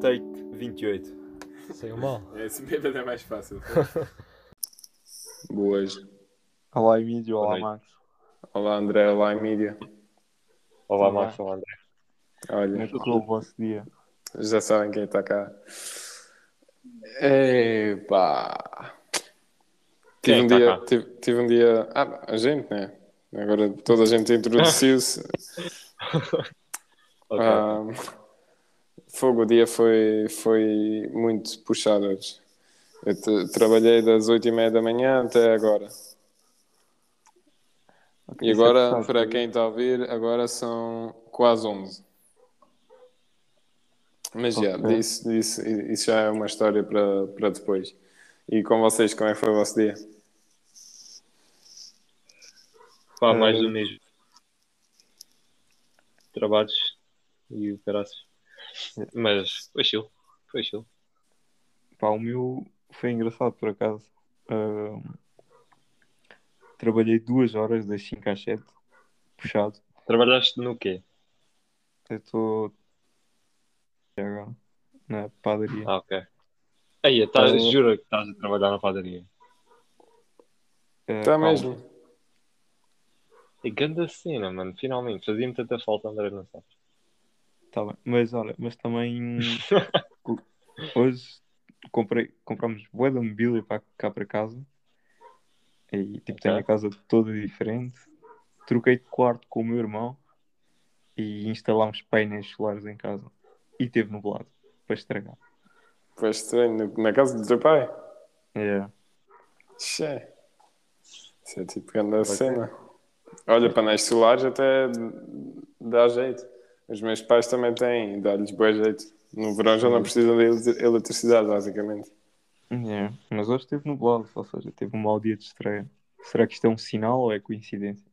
Take 28. Saiu mal. É assim bêbado é mais fácil. Boas. Olá, Emílio. Olá. Max. Olá André, olá Emília. Olá, Olá. Max. Olá, André. Como é Olha, que correu o vosso dia? já sabem quem está cá. Epá. Tive Quem um, tá dia, tive, tive um dia. Ah, a gente, né? Agora toda a gente introduziu-se. Ok. Ah, fogo, o dia foi, foi muito puxado hoje. Eu trabalhei das 8h30 da manhã até agora. Ok, E é agora, para quem está a ouvir, agora são quase 11. Mas já, Ok. isso, isso, isso já é uma história para, para depois. E com vocês, como é que foi o vosso dia? Pá, Eh, mais do mesmo. Trabalhos e o caraças. Mas foi chill. Foi chill. Pá, o meu foi engraçado, por acaso. Ahm, trabalhei duas horas, das 5 às 7. Puxado. Trabalhaste no quê? Eu estou... agora Na padaria. Ah, ok. Aí, tá, Tá. jura que estás a trabalhar na padaria. Está calma. mesmo? E grande cena, mano. Finalmente. Fazia-me tanta falta, André, não sabes? Tá bem. Mas olha, mas também... Hoje comprei, compramos bué de mobília para cá para casa. E tipo, tenho a casa toda diferente. Troquei de quarto com o meu irmão e instalámos painéis solares em casa. E teve nublado para estragar. Foi estranho. Na casa do teu pai? É. Xé. Isso é tipo grande cena. Olha, painéis solares até dá jeito. Os meus pais também têm, dá-lhes bom jeito. No verão já não precisam de ele- eletricidade, basicamente. É. Mas hoje teve nublado, ou seja, teve um mau dia de estreia. Será que isto é um sinal ou é coincidência?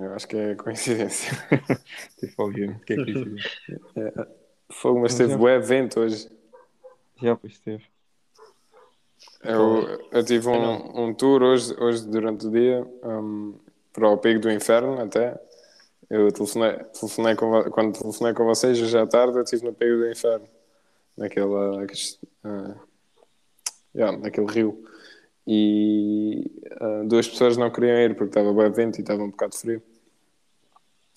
Eu acho que é coincidência. Tipo, obviamente que é coincidência. Fogo, mas Mas teve é- bué vento hoje. Já, pois teve. Eu, eu tive um, um tour hoje, hoje durante o dia um, para o Pico do Inferno até. Eu telefonei, telefonei com, quando telefonei com vocês hoje à tarde, eu estive no Pico do Inferno, naquela, ah, yeah, naquele rio. E ah, duas pessoas não queriam ir porque estava bem vento e estava um bocado frio.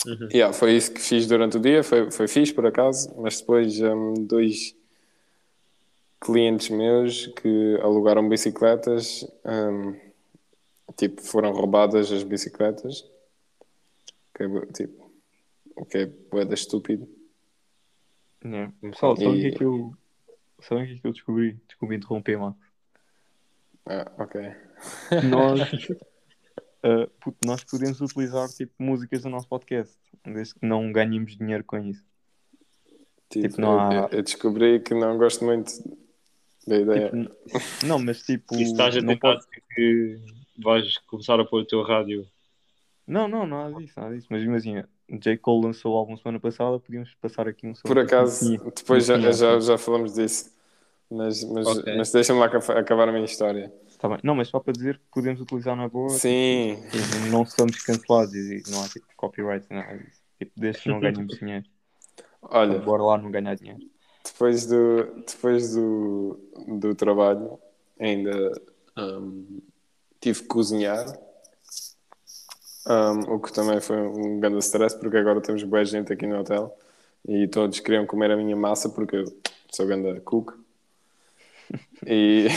Uhum. Yeah, foi isso que fiz durante o dia, foi, foi fixe por acaso, mas depois um, dois clientes meus que alugaram bicicletas, um, tipo, foram roubadas as bicicletas, que é, tipo, o que é boeda estúpido. É. Pessoal, sabe o que é que eu. Sabe o que é que eu descobri? Desculpe interromper, Max. Ah, ok. nós, uh, puto, nós podemos utilizar tipo, músicas do nosso podcast, desde que não ganhemos dinheiro com isso. Tipo, Tipo, não há- eu, descobri que não gosto muito da ideia. Tipo, não, mas tipo. Se estás a não, tentar pode... que vais começar a pôr o teu rádio. não, não, nada disso, nada disso. Mas imagina, J. Cole lançou o álbum semana passada, podíamos passar aqui um som. Por acaso, Sim, depois já, sim, já, sim. já falamos disso. Mas, mas, Ok. mas deixa-me lá aca- acabar a minha história. Tá bem. Não, mas só para dizer que podemos utilizar na boa. Sim, tipo, não somos cancelados e não há tipo copyright, nada disso. Tipo, desde que não ganhemos dinheiro. olha, Bora lá não ganhar dinheiro. depois do, depois do, do trabalho, ainda hum, tive que cozinhar. Hum, o que também foi um grande stress, porque agora temos boa gente aqui no hotel e todos queriam comer a minha massa porque eu sou grande cook. E,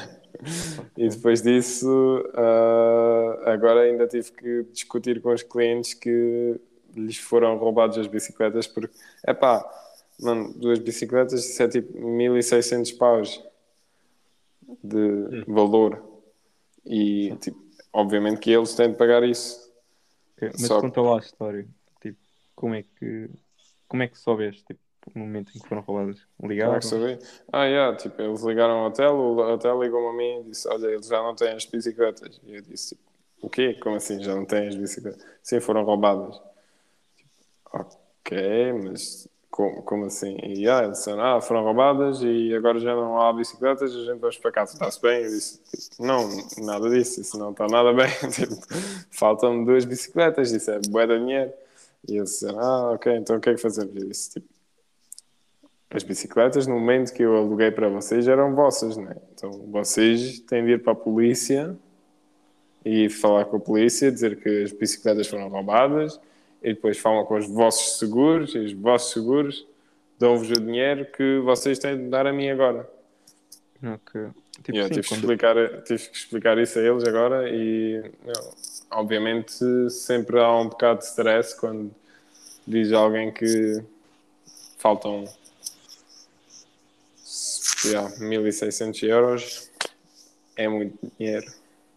e depois disso, ah, agora ainda tive que discutir com os clientes que lhes foram roubados as bicicletas, porque, é pá, mano, duas bicicletas, isso é tipo 1600 paus de valor. E, tipo, obviamente que eles têm de pagar isso. Ok, Mas Só- conta lá a história. Tipo, como é que. Como é que soubeste, tipo, no momento em que foram roubadas? Como Ligaram? é que saber? Ah, yeah, tipo, eles ligaram ao hotel, o hotel ligou-me a mim e disse: Olha, eles já não têm as bicicletas. E eu disse: tipo, O quê? Como assim? Já não têm as bicicletas? Sim, foram roubadas. Tipo, ok, mas como, como assim? E ah, eles disseram, ah, foram roubadas e agora já não há bicicletas, a gente vai para casa, está-se bem? Eu disse, tipo, não, nada disso, isso não está nada bem. Tipo, Faltam-me duas bicicletas, isso é bué de dinheiro. E eles disseram, ah, ok, então o que é que fazemos? Eu disse, tipo, as bicicletas, no momento que eu aluguei para vocês, eram vossas, né? Então vocês têm de ir para a polícia e falar com a polícia, dizer que as bicicletas foram roubadas e depois falam com os vossos seguros e os vossos seguros dão-vos o dinheiro que vocês têm de dar a mim agora. Ok. Tipo, Yeah, sim, tive, que explicar, tive que explicar isso a eles agora e não, obviamente sempre há um bocado de stress quando diz alguém que faltam yeah, 1600 euros é muito dinheiro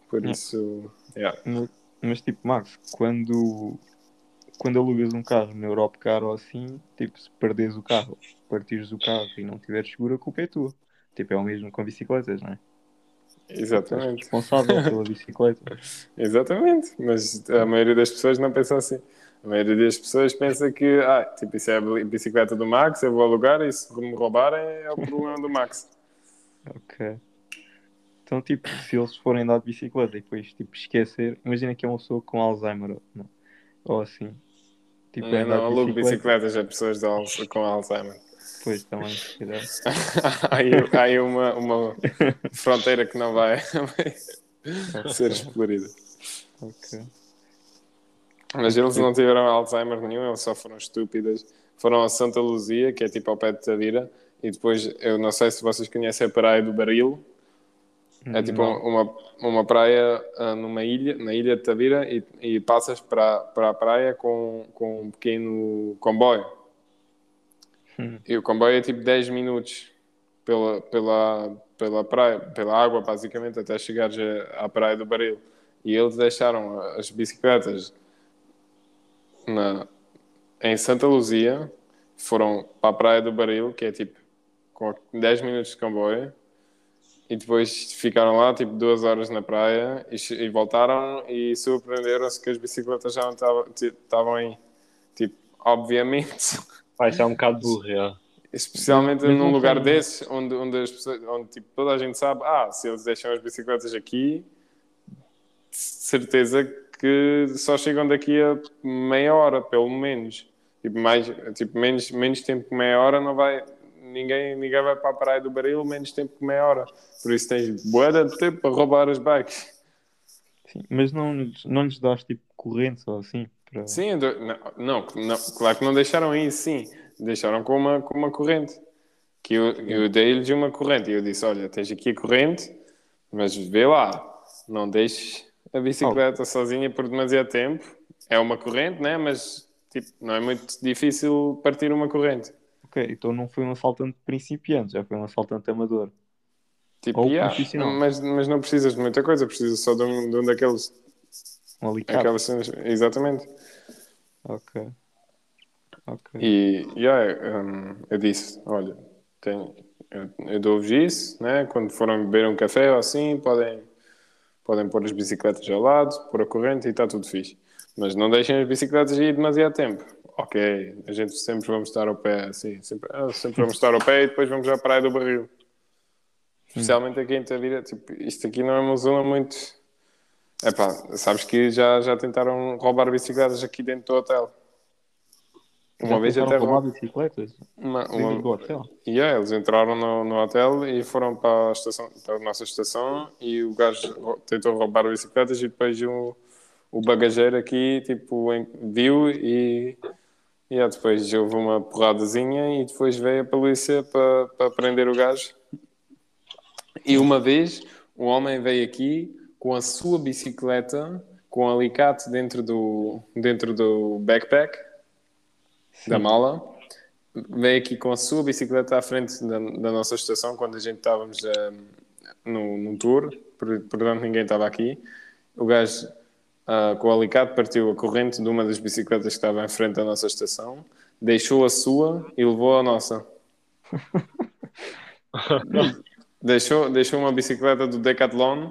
por isso yeah. Mas, mas, tipo, Max, quando, quando alugas um carro na Europa caro ou assim, tipo, se perdes o carro, partires o carro e não tiveres seguro, a culpa é tua. Tipo, é o mesmo com bicicletas, não é? Exatamente responsável pela bicicleta. Exatamente, mas a maioria das pessoas não pensa assim. A maioria das pessoas pensa que, ah, tipo, isso é a bicicleta do Max, eu vou alugar e se me roubarem é o problema do Max. Ok. Então, tipo, se eles forem andar de bicicleta e depois, tipo, esquecer, imagina que é uma pessoa com Alzheimer não, ou assim. Tipo, eu andar não de alugo bicicleta, bicicletas a pessoas de com Alzheimer. Depois também, se calhar. há aí, há aí uma, uma fronteira que não vai, vai ser explorida. Ok. Mas eles não tiveram Alzheimer nenhum, eles só foram estúpidas. Foram a Santa Luzia, que é tipo ao pé de Tavira, e depois, eu não sei se vocês conhecem a Praia do Baril, É tipo Não. uma, uma praia ah, numa ilha, na ilha de Tavira, e, e passas para, para a praia com, com um pequeno comboio. Hum. E o comboio é tipo 10 minutos pela, pela, pela praia, pela água, basicamente, até chegares à praia do Baril. E eles deixaram as bicicletas na, em Santa Luzia, foram para a praia do Baril, que é tipo com 10 minutos de comboio, e depois ficaram lá tipo duas horas na praia e, e voltaram e surpreenderam-se que as bicicletas já não estavam aí. Tipo, obviamente, Vai ser um bocado burro, já. especialmente Mas num lugar foi- desses onde, onde, as pessoas, onde tipo, toda a gente sabe, ah, se eles deixam as bicicletas aqui, certeza que só chegam daqui a meia hora, pelo menos. Tipo, mais, tipo menos, menos tempo que meia hora não vai. Ninguém, ninguém vai para a praia do baril menos tempo que meia hora. Por isso tens boa de tempo para roubar as bikes. Sim, mas não, lhes- não lhes dás tipo correntes ou assim? Para... Sim, não, não, não, claro que não deixaram isso, sim. Deixaram com uma, com uma corrente. Que eu, eu dei-lhes uma corrente e eu disse: Olha, tens aqui a corrente, mas vê lá, não deixes a bicicleta sozinha por demasiado tempo. É uma corrente, né? Mas tipo, não é muito difícil partir uma corrente. Ok, então não foi um assaltante principiante, já foi um assaltante amador. Tipo, Ou yeah, profissional. mas, mas não precisas de muita coisa, precisas só de um, de um daqueles. Um alicate. Aquelas exatamente. Ok. Ok. E yeah, um, eu disse: Olha, eu, eu dou-vos isso, né? quando forem beber um café ou assim, podem, podem pôr as bicicletas ao lado, pôr a corrente e está tudo fixe. Mas não deixem as bicicletas ir demasiado tempo. Ok, a gente sempre vamos estar ao pé, assim, sempre, ah, sempre vamos estar ao pé e depois vamos à praia do barril. Especialmente aqui em Tavira, tipo, isto aqui não é uma zona muito. Epá, sabes que já, já tentaram roubar bicicletas aqui dentro do hotel. Uma Já vez até roubar roub- bicicletas uma, dentro uma, do hotel. Yeah, eles entraram no, no hotel e foram para a, estação, para a nossa estação e o gajo tentou roubar bicicletas e depois o, o bagageiro aqui tipo, viu e yeah, depois houve uma porradazinha e depois veio a polícia para, para prender o gajo. E uma vez o homem veio aqui com a sua bicicleta com um alicate dentro do, dentro do backpack da mala veio aqui com a sua bicicleta à frente da, da nossa estação quando a gente estávamos eh, no, no tour, por- portanto ninguém estava aqui. O gajo ah, com o alicate partiu a corrente de uma das bicicletas que estava em frente da nossa estação, deixou a sua e levou a nossa. deixou, deixou uma bicicleta do Decathlon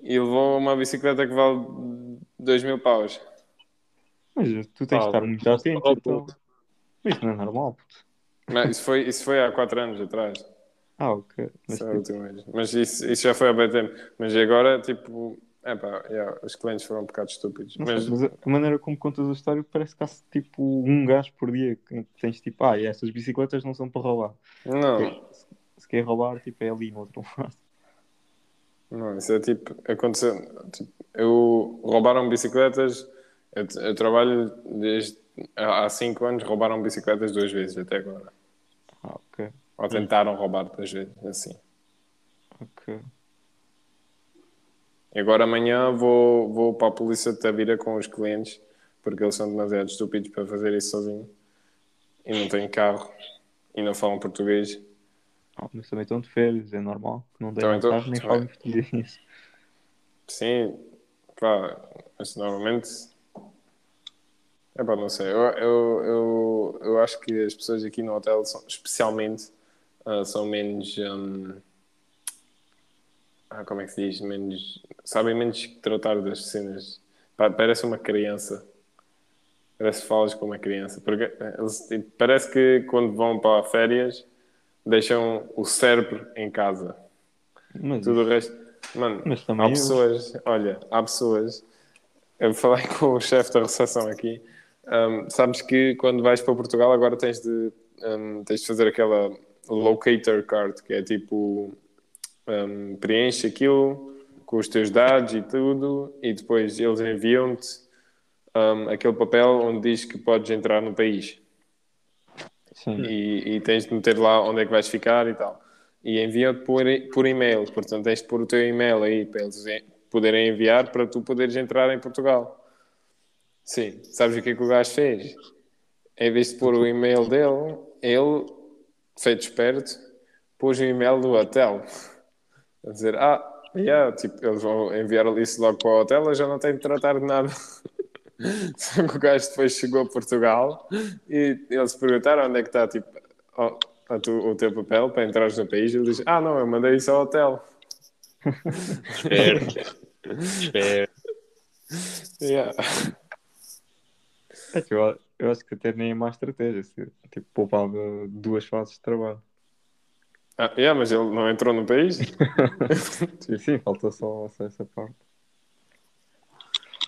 e levou uma bicicleta que vale 2 mil paus. Mas tu tens de Pá, estar muito atento. oh, Então. Mas isso não é normal, puto. Mas isso foi, isso foi há 4 anos atrás. Ah, ok. Mas, Isso é a última vez. Mas isso, isso já foi há bem tempo. Mas agora, tipo, é pá, yeah, os clientes foram um bocado estúpidos. não sei, Mas, mas a maneira como contas a história parece que há tipo um gajo por dia que tens tipo, ah, estas bicicletas não são para roubar. não, Se, se quer roubar, tipo, é ali no outro lado. não, isso é tipo, aconteceu. Tipo, eu roubaram bicicletas. Eu, eu trabalho desde há 5 anos, roubaram bicicletas duas vezes até agora. Ah, ok, Ou tentaram roubar duas vezes, assim. ok. E agora amanhã vou, vou para a polícia de Tavira com os clientes, porque eles são demasiado estúpidos para fazer isso sozinho. E não têm carro. E não falam português. Ah, mas também estão de férias, é normal. Não tô- carro nem falam português. Sim, pá, mas normalmente. É pá, não sei. Eu, eu, eu, eu acho que as pessoas aqui no hotel, são, especialmente, ah, são menos. hum, ah, como é que se diz? Menos. Sabem menos tratar das cenas. Parece uma criança. Parece que falas com uma criança. Porque eh, eles, tipo, parece que quando vão para férias deixam o cérebro em casa. Mas, Tudo o resto. Mano, Há eu- pessoas, olha, há pessoas. Eu falei com o chefe da recepção aqui. hum, sabes que quando vais para Portugal agora tens de, hum, tens de fazer aquela locator card, que é tipo hum, preenche aquilo com os teus dados e tudo, e depois eles enviam-te hum, aquele papel onde diz que podes entrar no país Sim. e, e tens de meter lá onde é que vais ficar e tal. E enviam-te por, por e-mail, portanto tens de pôr o teu e-mail aí para eles poderem enviar para tu poderes entrar em Portugal. Sim, sabes o que é que o gajo fez? Em vez de pôr o e-mail dele, ele, feito esperto, pôs o e-mail do hotel. A dizer, ah, yeah, tipo, eles vão enviar isso logo para o hotel, eu já não tenho de tratar de nada. Só que o gajo depois chegou a Portugal e eles perguntaram onde é que está tipo, o- a tu- o teu papel para entrares no país. Ele diz: Ah, não, eu mandei isso ao hotel. Espero. Espero. Yeah. É que eu, eu acho que até nem é má estratégia. Se, tipo, poupava duas fases de trabalho. Ah, yeah, mas ele não entrou no país. Sim, sim, falta só, só essa parte.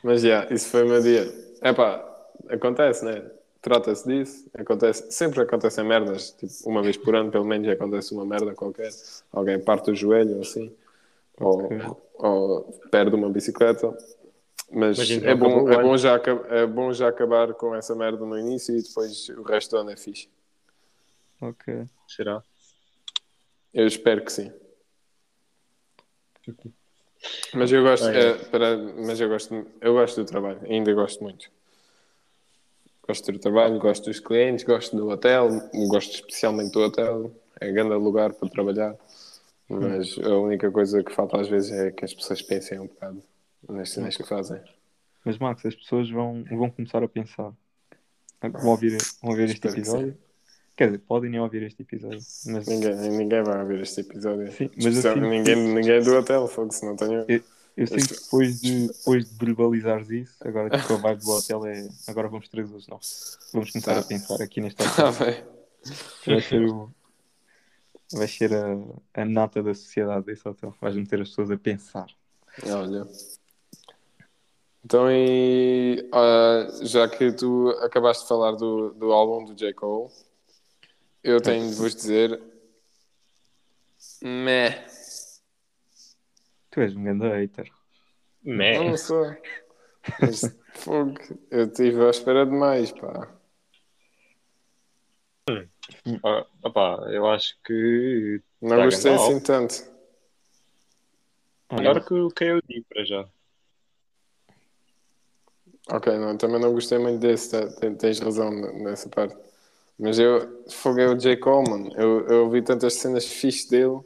Mas yeah, isso foi o meu dia. Epá, acontece, né? Trata-se disso. Acontece, sempre acontecem merdas. Tipo, uma vez por ano, pelo menos, acontece uma merda qualquer. Alguém parte o joelho ou assim. Ou, Ok. ou perde uma bicicleta. Mas Mas então é, bom, é, bom já, é bom já acabar com essa merda no início e depois o resto do ano é fixe. Ok. Será? Eu espero que sim. Mas eu gosto, é. para- mas eu gosto, eu gosto do trabalho, ainda gosto muito. Gosto do trabalho, gosto dos clientes, gosto do hotel, gosto especialmente do hotel, é um grande lugar para trabalhar. Mas a única coisa que falta às vezes é que as pessoas pensem um bocado nas cenas que fazem. Mas, Max, as pessoas vão, vão começar a pensar. Vão ouvir, vão ouvir este episódio. Quer dizer, podem nem ouvir este episódio. Mas Ninguém, ninguém vai ouvir este episódio. Sim, mas assim- ninguém, ninguém do hotel, fogo, se não tenho. eu sinto que depois de, depois de verbalizares isso, agora tipo, a vibe do hotel é. Agora vamos três hoje, não. Vamos começar Tá. a pensar aqui neste Tá hotel. bem. Vai ser, o, vai ser a, a nata da sociedade desse hotel. Vais meter as pessoas a pensar. Olha. Então, e, ah, já que tu acabaste de falar do, do álbum do J. Cole, eu tenho de vos dizer. Meh. Tu és um grande hater. Meh. Não sou. Mas, fogo, eu estive à espera demais, pá. Ah, opá, eu acho que Não gostei assim tanto. melhor que o KOD para já. Ok, não, também não gostei muito desse, tá- ten- tens razão nessa parte. Mas eu foguei o J. Cole, mano. Eu, eu ouvi tantas cenas fixes dele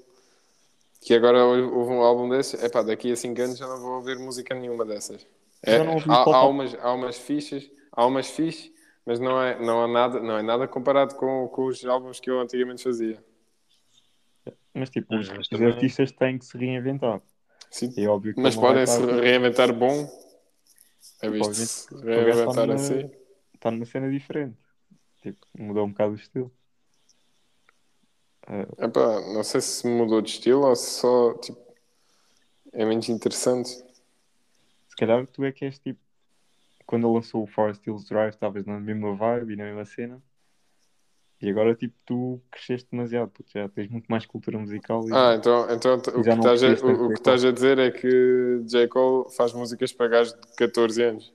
que agora hou- houve um álbum desse. Epá, daqui a 5 anos já não vou ouvir música nenhuma dessas. É, Já não ouvi há, há umas, há umas fichas, há umas fichas, mas não é, não há nada, não é nada comparado com, com os álbuns que eu antigamente fazia. Mas tipo, os, mas os também- artistas têm que se reinventar. Sim. É óbvio que Mas podem se estar- reinventar bom. É visto Obviamente, se o gajo está reinventar numa- assim. está numa cena diferente. Tipo, mudou um bocado o estilo. Ah, Epá, não sei se mudou de estilo ou se só tipo, é menos interessante. se calhar tu é que és tipo. Quando ele lançou o Forest Hills Drive, estavas na mesma vibe e na mesma cena. E agora, tipo, tu cresceste demasiado, porque já tens muito mais cultura musical. E... Ah, então, então o, que estás a, o, o que estás a dizer é que J. Cole faz músicas para gajos de 14 anos.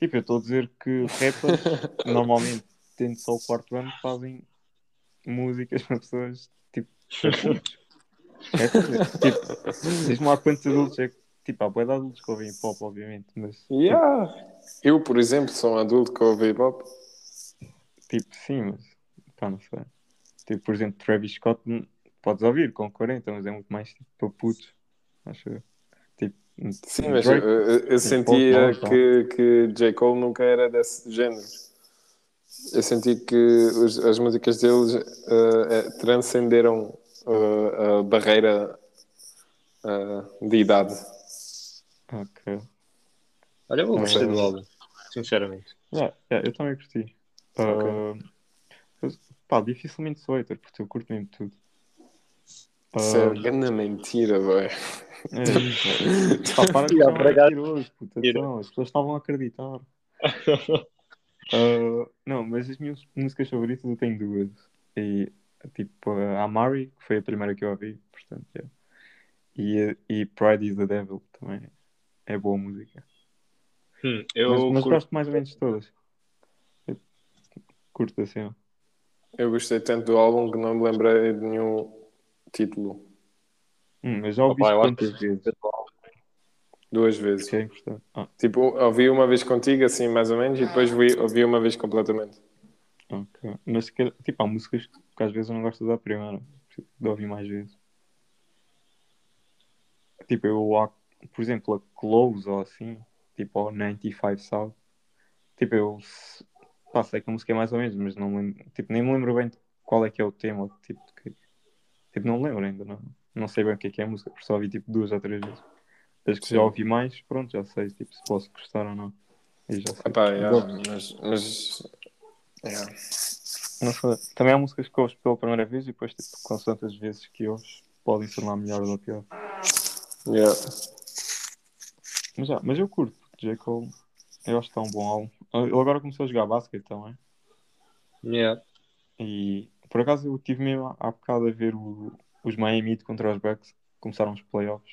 Tipo, eu estou a dizer que rappers, normalmente, tendo só o quarto ano, fazem músicas para pessoas, tipo. É, tipo, diz-me lá quantos adultos é que, tipo, há boa de adultos que ouvem hip hop, obviamente, mas, Yeah. Eu, por exemplo, sou um adulto que ouve hip hop. tipo, sim, mas, pá, não sei. Tipo, por exemplo, Travis Scott, hum, podes ouvir com 40, mas é muito mais, tipo, para putos, acho eu. Tipo, Sim, mas eu, Drake, eu- eu sentia Post Malone, que, que J. Cole nunca era desse género. Eu senti que os- as músicas deles eh, eh, transcenderam eh, a barreira eh, de idade. ok. Olha, eu gostei do álbum, sinceramente. Yeah, yeah, eu também curti. Ah, mas, pá, dificilmente sou hater, porque eu curto mesmo tudo. Ah, Isso é grande mentira, boy. É isso. Pá, para de acaso- mentiroso, puta. Então, as pessoas estavam a acreditar. Ah, não, mas as minhas músicas favoritas eu tenho duas. E, tipo, a Amari, que foi a primeira que eu ouvi, portanto, yeah. e, e Pride is the Devil também é boa música. Hum, eu mas mas curto- gosto mais ou menos de todas. Eu curto assim. ó. Eu gostei tanto do álbum que não me lembrei de nenhum título. Hum, mas já ouvi acho quantas vezes? Duas vezes. Importante. Ah, Tipo, ouvi uma vez contigo, assim, mais ou menos, e depois vi, ouvi uma vez completamente. ok. Mas tipo, há músicas que às vezes eu não gosto da primeira. Preciso De ouvir mais vezes. Tipo, eu, por exemplo, a Close ou assim, tipo, ou 95 South. Tipo, eu pá, sei que a música é mais ou menos, mas não me lembro, tipo, nem me lembro bem qual é que é o tema, tipo, que, tipo, não me lembro ainda, não, não sei bem o que é que é a música, porque só ouvi tipo duas ou três vezes. Desde que Sim. já ouvi mais, pronto, já sei tipo, se posso gostar ou não. E já sei. Epá, yeah, mas, mas yeah. Sei. Também há músicas que ouves pela primeira vez e depois, tipo, com tantas vezes que ouves, podem tornar melhores ou pior. Yeah. Mas, já, mas eu curto, J. Cole, eu acho que está um bom álbum. Ele agora começou a jogar basquete também. Yeah. E por acaso eu tive mesmo há há bocado a ver o- os Miami Heat contra os Bucks, começaram os playoffs.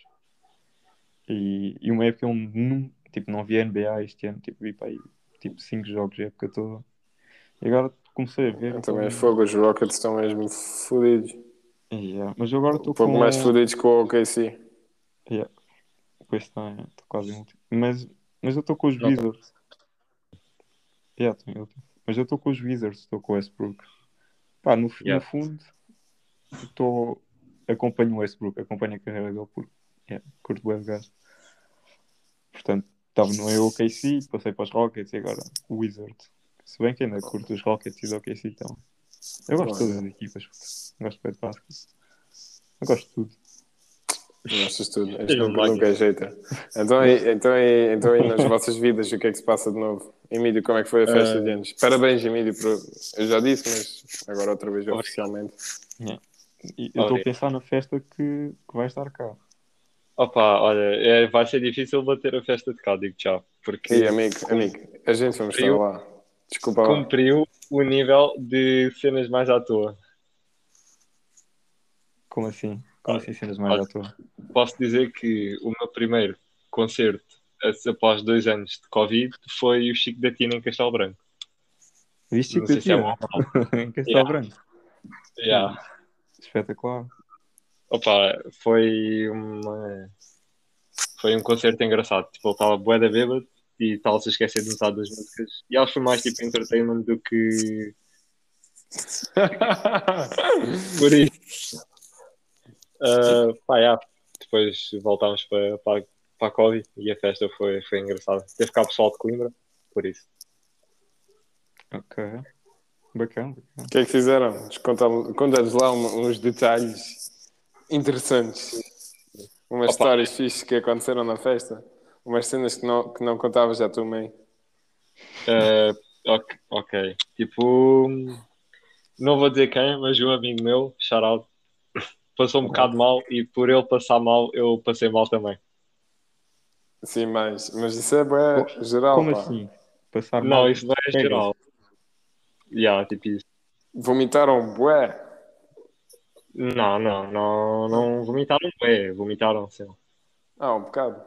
E, e uma época eu não, tipo, não vi NBA este ano, tipo, vi para aí tipo 5 jogos a época toda. E agora comecei a ver. Eu também é então- fogo, os Rockets estão mesmo fodidos. Yeah, Mas eu agora estou Um pouco com. mais fodidos que o OKC. Yeah. Pois está, estou quase em último. Mas, mas eu estou com os Não. Wizards. Yeah, tô. Mas eu estou com os Wizards, estou com o Westbrook. Pá, no, Yeah. no fundo, estou. Acompanho o Westbrook, acompanho a carreira dele porque yeah, curto bem o gajo. Portanto, estava no OKC, passei para os Rockets e agora o Wizards. Se bem que ainda curto os Rockets e os OKC então. Eu gosto de todas as equipas, gosto de basquete. Eu gosto de tudo. Gostas de tudo. Um nunca, nunca é jeito. Então, e, então, e, então e nas vossas vidas, o que é que se passa de novo? Emílio, como é que foi a festa Eh, de anos? Parabéns, Emílio. Por... Eu já disse, mas agora outra vez oficialmente. E eu estou a pensar na festa que, que vai estar cá. Opa, olha, é, vai ser difícil bater a festa de cá, digo tchau, porque E amigo, amigo, a gente vamos estar lá. Desculpa lá. cumpriu o nível de cenas mais à toa. Como assim? Como assim cenas mais olha. à toa? Posso dizer que o meu primeiro concerto após dois anos de Covid foi o Chico da Tina em Castelo Branco. Viste Chico se é Tina? em Castelo Yeah. Branco. Yeah. Espetacular. Opa, foi uma... Foi um concerto engraçado. Tipo, ele estava bué da bêbado e estava a esquecer de metade das músicas. E acho que foi mais tipo entertainment do que por isso. Ah, pá, yeah. Depois voltámos para, para, para a Covid e a festa foi, foi engraçada. Teve cá o pessoal de Coimbra, por isso. Ok. Bacana. O que é que fizeram? Conta- Conta-nos lá uns detalhes interessantes. Umas Opa. histórias fixes que aconteceram na festa. Umas cenas que não, que não contavas à tua mãe. Uh, Ok, ok. Tipo, não vou dizer quem, mas um amigo meu, shout passou um bocado mal e por ele passar mal, eu passei mal também. Sim, mas, mas isso é bué geral, Como pá. assim? Passar Não, mal? isso não é geral. Yeah, tipo isso. Vomitaram bué. Não, não, não, não vomitaram bem, vomitaram sim. Ah, um bocado.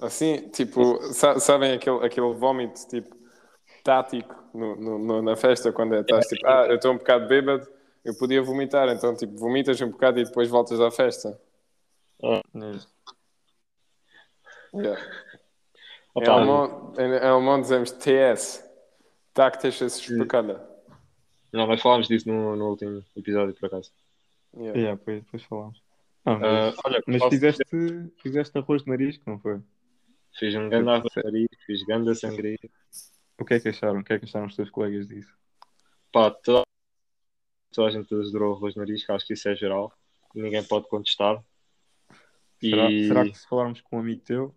Assim, tipo, sa- sabem aquele, aquele vómito, tipo, tático no, no- no- na festa, quando é, estás tipo, ah, eu estou um bocado bêbado, eu podia vomitar, então, tipo, vomitas um bocado e depois voltas à festa. É. Yeah. Em Opa, alemão, em, em alemão dizemos TS, taktisches Spückerle. Não, nós falámos disso no, no último episódio, por acaso. Yeah. Yeah, depois, depois falamos. Ah, Ah, mas, olha, mas fizeste, fizeste arroz de nariz, que não foi? Fiz um grande arroz, fiz grande sangria. O que é que acharam? O que é que acharam os teus colegas disso? Pá, toda, toda a gente adorou o arroz de nariz, que acho que isso é geral. Ninguém pode contestar. Será, E- será que se falarmos com um amigo teu,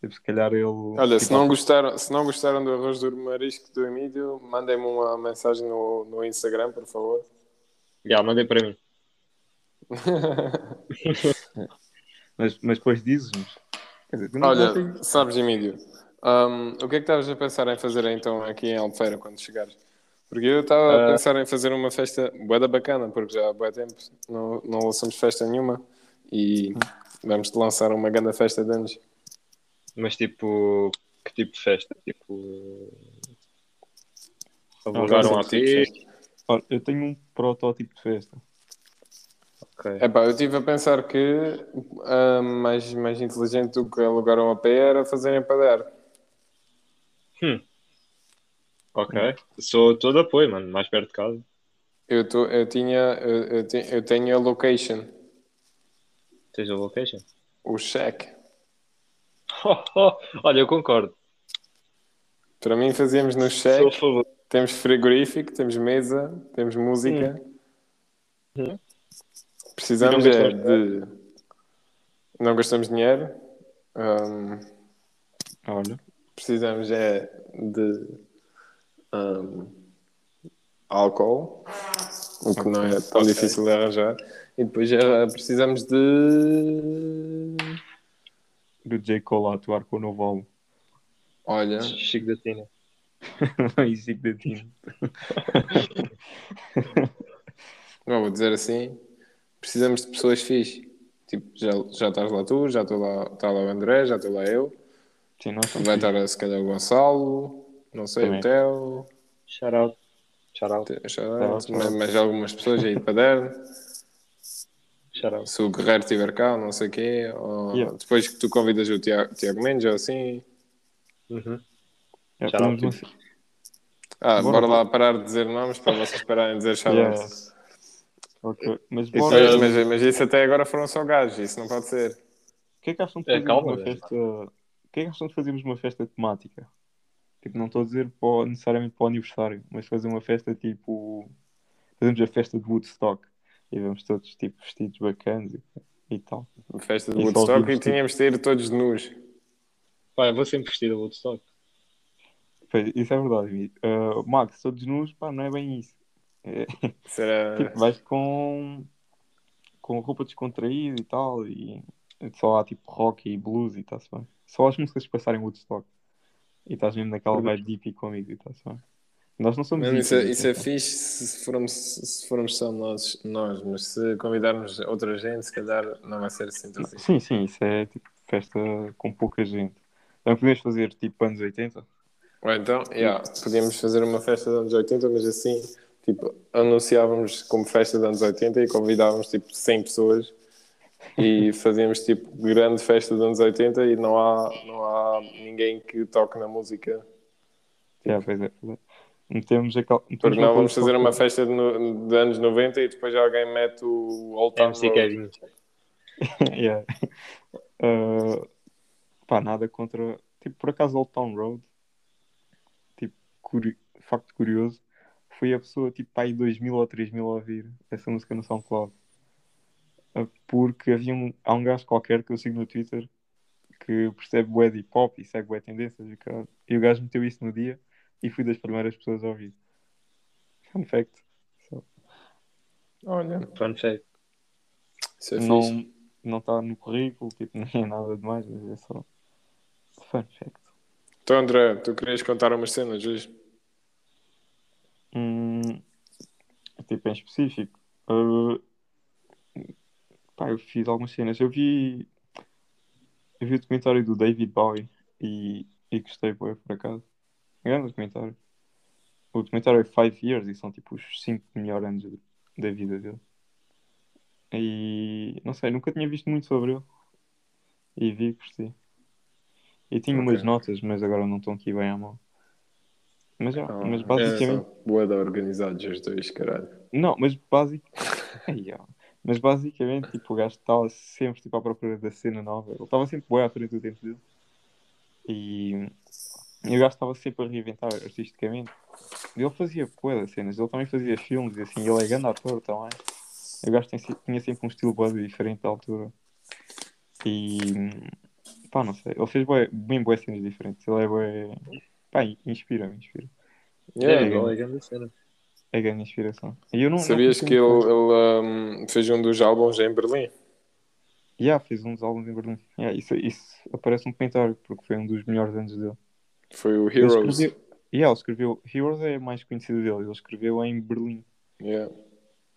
tipo, se calhar ele. Olha, tipo, se não, gostaram, se não gostaram do arroz do marisco do Emílio, mandem-me uma mensagem no, no Instagram, por favor. Já, mandei para mim. Mas, mas depois dizes-nos. Olha, consegues- sabes, Emílio, hum, o que é que estavas a pensar em fazer então aqui em Albufeira quando chegares? Porque eu estava a Ah. pensar em fazer uma festa bué da bacana, porque já há bué tempo não, não lançamos festa nenhuma e vamos te lançar uma grande festa de anos. Mas tipo, que tipo de festa? Tipo. Não, Alugar um não AP? sei que tipo eu tenho um protótipo de festa. Ok. Epá, eu estive a pensar que hum, mais, mais inteligente do que alugar um AP era fazerem para dar. Ok. Sou todo apoio, mano. Mais perto de casa. Eu, tô, eu, tinha, eu, eu, te- eu tenho a location, Tens a location? o cheque. Olha, eu concordo. Para mim fazíamos no cheque. Temos frigorífico, temos mesa, temos música. Hum. Precisamos E não é de. Não gastamos dinheiro. Hum, Olha, precisamos é de. hum, álcool, o que não é tão difícil de arranjar. E depois precisamos de. Do J. Cole a atuar com o novo álbum. Olha, Chico da Tina. e Zico da Tina. não vou dizer assim. Precisamos de pessoas fixe. Tipo, já, já estás lá tu, já estou lá, está lá o André, já estou lá eu. Sim, nós somos Vai fixe. estar se calhar o Gonçalo, não sei, Também. o Theo, Shout out. Shout out. Shout out, tá. mais, mais algumas pessoas aí para dar. Se o Guerreiro estiver cá, não sei o quê. Ou Yeah. depois que tu convidas o Tiago, Tiago Mendes ou assim. Uhum. É, uma- Ah, Bora bora, lá. parar de dizer nomes para vocês pararem de dizer shout Yeah. Mas Isso bora. é- mas, mas isso até agora foram só gajos, isso não pode ser. O que é que acham de É, fazermos calma, uma festa? O que é que acham de fazermos uma festa temática? Tipo, não estou a dizer para necessariamente para o aniversário, mas fazer uma festa tipo. Fazemos a festa de Woodstock e vamos todos tipo vestidos bacanas e, e tal. Festa de E só Woodstock e tínhamos de ir todos nus. Pá, eu vou sempre vestido a Woodstock. Pois, Isso é verdade. Ah, Max, todos nus, pá, não é bem isso. É, era. tipo, vais com, com roupa descontraída e tal, e só há tipo rock e blues e está-se bem. Só as músicas que passarem Woodstock. E estás mesmo naquela vibe deep comigo e está-se bem. Nós não somos Mano, isso, é, isso é atenção. fixe se, formos, se formos só nós, nós, mas se convidarmos outra gente, se calhar não vai ser assim tão fixe. Sim, sim, isso é tipo festa com pouca gente. Então podemos fazer tipo anos 80? Ou então, yeah, podíamos fazer uma festa dos anos 80, mas assim, tipo, anunciávamos como festa dos anos 80 e convidávamos tipo 100 pessoas e fazíamos tipo grande festa dos anos 80 e não há, não há ninguém que toque na música. Yeah, pois é, pois é. Metemos aquela. Porque não vamos fazer uma festa de, no- de anos 90 e depois alguém mete o Old Town MC Road. Yeah. Uh, pá, nada contra. Tipo, por acaso, Old Town Road, tipo, curi... facto curioso, foi a pessoa, tipo, aí 2000 ou 3000 a ouvir essa música no SoundCloud. Uh, porque havia um, há um gajo qualquer que eu sigo no Twitter que percebe de hip hop e segue bué tendências e, e o gajo meteu isso no dia e fui das primeiras pessoas a ouvir. Fun fact. Só. Olha, Fun fact. isso é. Não não está no currículo, tipo, não é nada demais, mas é só fun fact. Então, André, tu querias contar umas cenas hoje? Hum, tipo, em específico. uh, pá, eu fiz algumas cenas. Eu vi. Eu vi o documentário do David Bowie e, e gostei, bué, por acaso. Grande documentário. O documentário é 5 years e são tipo os 5 melhores anos de- da vida dele. E não sei, nunca tinha visto muito sobre ele. E vi, gostei. E tinha Ok. umas notas, mas agora não estão aqui bem à mão. Mas, já, Ah, mas é, basicamente. são bué da organizados os dois, caralho. Não, mas basic... Ai, ó. Mas basicamente, tipo, o gajo estava sempre tipo, à procura da cena nova. Ele estava sempre bem à frente do tempo dele. E, e o gajo estava sempre a reinventar artisticamente. Ele fazia das cenas. Ele também fazia filmes e assim. Ele é grande ator também. O gajo tem, se- tinha sempre um estilo bué diferente da altura. E... Pá, não sei. Ele fez bué, bem bué cenas diferentes. Ele é bué... Pá, inspira-me, inspira. Yeah, é, não. igual é grande cena. É grande inspiração. E eu não, não Sabias conhecia que ele, ele, um, fez um dos álbuns em Berlim? Yeah, fez uns álbuns em Berlim. Yeah, isso, isso aparece no comentário, porque foi um dos melhores anos dele. Foi o Ele Heroes. escreveu, yeah, ele escreveu. Heroes é mais conhecido dele, ele escreveu em Berlim. Yeah.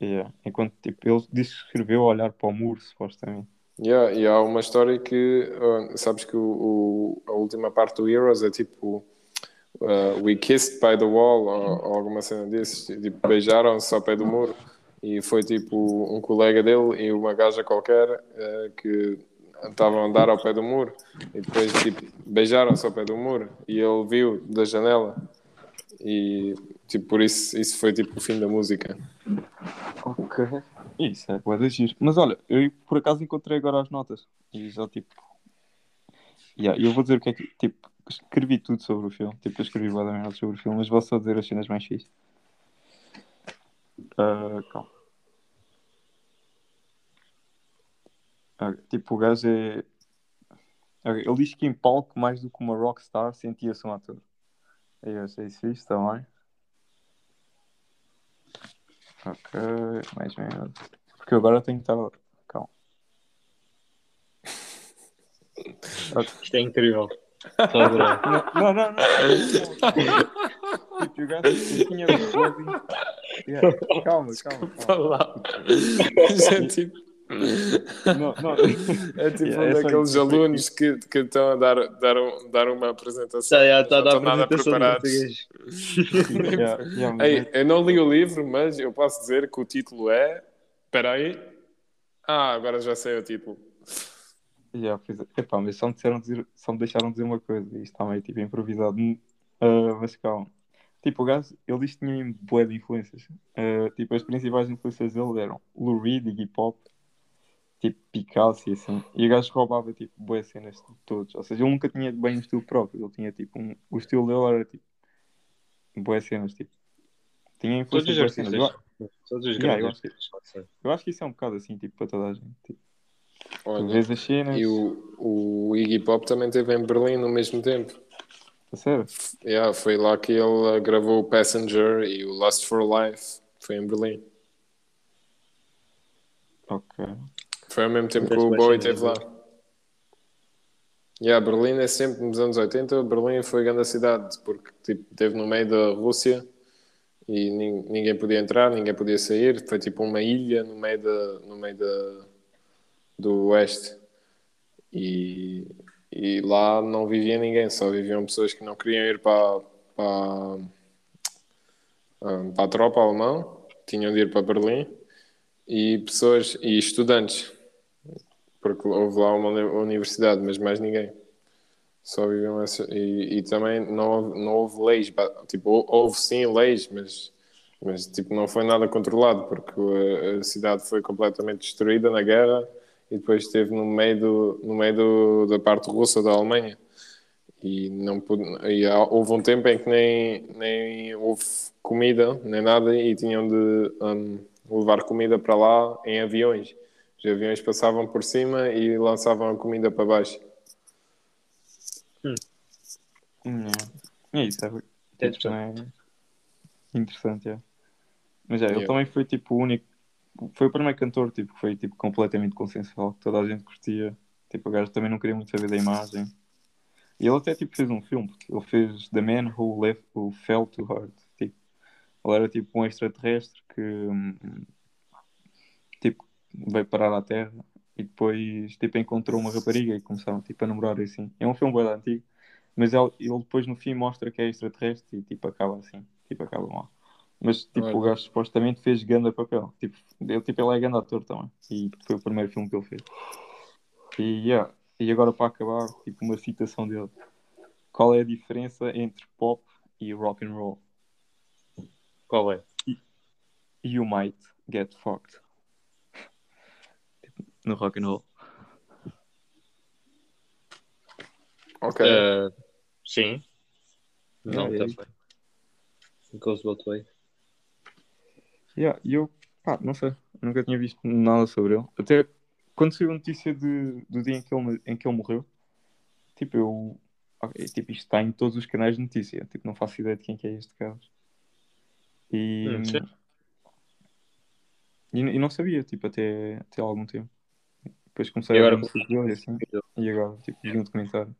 Yeah. Enquanto tipo, ele disse que escreveu a olhar para o muro, supostamente. Yeah, e há uma história que, uh, sabes que o, o- a última parte do Heroes é tipo uh, We kissed by the wall ou, ou alguma cena desses, tipo, beijaram-se ao pé do muro e foi tipo um colega dele e uma gaja qualquer uh, que estavam a andar ao pé do muro e depois tipo, beijaram-se ao pé do muro e ele viu da janela e tipo, por isso isso foi tipo o fim da música. Ok. Isso é boa giro. Mas olha, eu por acaso encontrei agora as notas. E já tipo. Yeah, eu vou dizer o que é que. Tipo, escrevi tudo sobre o filme. Tipo, eu escrevi merda sobre o filme, mas vou só dizer as cenas mais fixas. Ah, calma. Tipo, o gajo é. Ok, Ele diz que em palco, mais do que uma rockstar, sentia-se um ator. Eu achei isso fixe também. Ok, mais merda. Porque agora tenho que estar. Calma. Isto é incrível. Não, não, não. Tipo, o gajo tinha Calma, calma, calma. é tipo, Não, não. é tipo Yeah, um é daqueles isso. alunos que, que estão a dar, dar, um- dar uma apresentação. Já, já mas está a não dar estão nada preparados. Yeah, yeah, Ei, eu não li o livro, mas eu posso dizer que o título é. Espera aí. Ah, agora já sei o título. Já, pois é. Epá, mas só me, disseram dizer, só me deixaram dizer uma coisa. Isto está meio tipo improvisado. Ah, mas calma. Tipo, o gajo, ele disse que tinha um bué de influências. Ah, tipo, as principais influências dele eram Lou Reed e hip hop, tipo Picasso e assim. E o gajo roubava tipo bué cenas de todos. Ou seja, ele nunca tinha bem um estilo próprio. Ele tinha tipo um. O estilo dele era tipo. Bué cenas, tipo. Tinha Todos influências os artistas. Eu, Todos os Yeah, eu acho que- eu acho que isso é um bocado assim, tipo, para toda a gente. Tipo, tu Olha, vês as cenas. e o, o Iggy Pop também esteve em Berlim no mesmo tempo. A sério? Yeah, foi lá que ele uh, gravou o Passenger e o Lust for Life. Foi em Berlim. Ok. Foi ao mesmo tempo que o Bowie esteve lá. Yeah, Berlim é sempre nos anos 80. Berlim foi grande cidade porque tipo, esteve no meio da Rússia e nin- ninguém podia entrar, ninguém podia sair. Foi tipo uma ilha no meio, da, no meio da, do oeste. E, e lá não vivia ninguém, só viviam pessoas que não queriam ir para, para, ah, para a tropa alemã, tinham de ir para Berlim, e pessoas e estudantes, porque houve lá uma uni- universidade, mas mais ninguém. Só viviam essa, e, e também não houve, não houve leis, tipo, hou- houve sim leis, mas, mas tipo, não foi nada controlado, porque a, a cidade foi completamente destruída na guerra e depois esteve no meio, do, no meio do, da parte russa da Alemanha. E, não pude, e houve um tempo em que nem, nem houve comida, nem nada, e tinham de hum, levar comida para lá em aviões. Os aviões passavam por cima e lançavam a comida para baixo. Não. É isso, é, É Tipo, também é interessante, é. Mas é, ele Yeah. também foi tipo o único. Foi o primeiro cantor tipo, que foi tipo, completamente consensual, que toda a gente curtia. Tipo, o gajo também não queria muito saber da imagem. E ele até tipo, fez um filme, porque ele fez The Man Who, Left, Who Fell to Earth. Tipo, ele era tipo um extraterrestre que hum, tipo, veio parar à Terra e depois tipo, encontrou uma rapariga e começaram tipo, a namorar assim. É um filme bem antigo, mas ele, ele depois no fim mostra que é extraterrestre e tipo, acaba assim, tipo, acaba mal. Mas tipo, o gajo supostamente fez grande papel. Tipo, ele, tipo, ele é grande ator também. E foi o primeiro filme que ele fez. E, yeah. e agora para acabar, tipo, uma citação dele. Qual é a diferença entre pop e rock and roll? Qual é? You might get fucked. No rock and roll. Ok. Uh, sim. Não, É, é também. isso. Goes both way. Yeah, e eu, pá, não sei, nunca tinha visto nada sobre ele. Até quando saiu a notícia de, do dia em que, ele, em que ele morreu, tipo, eu. ok, tipo, isto está em todos os canais de notícia. Tipo, não faço ideia de quem que é este gajo. E. Hum, e, e não sabia, tipo, até, até algum tempo. Depois comecei E a ver dele e assim. E agora, tipo, vi um documentário.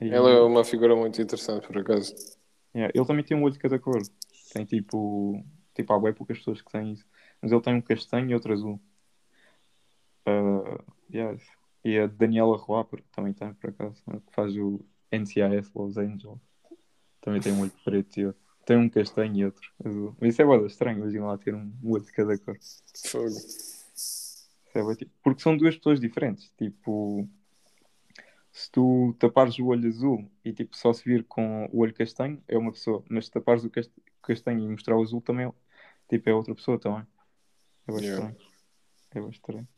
E- Ele é uma figura muito interessante, por acaso. Yeah, ele também tem um olho de cada cor. Tem tipo. Tipo, há bem poucas pessoas que têm isso. Mas ele tem um castanho e outro azul. Uh, yes. E a Daniela Roaper também tem, por acaso. né, Que faz o NCIS Los Angeles. Também tem um olho preto e outro. Tem um castanho e outro azul. Mas isso é boda estranho, imagina lá ter um olho de cada cor. Fogo. É tipo- Porque são duas pessoas diferentes. Tipo, se tu tapares o olho azul e tipo, só se vir com o olho castanho, é uma pessoa. Mas se tapares o cas- castanho e mostrar o azul, também é, tipo, é outra pessoa também. É bem Yeah. estranho. É bem estranho.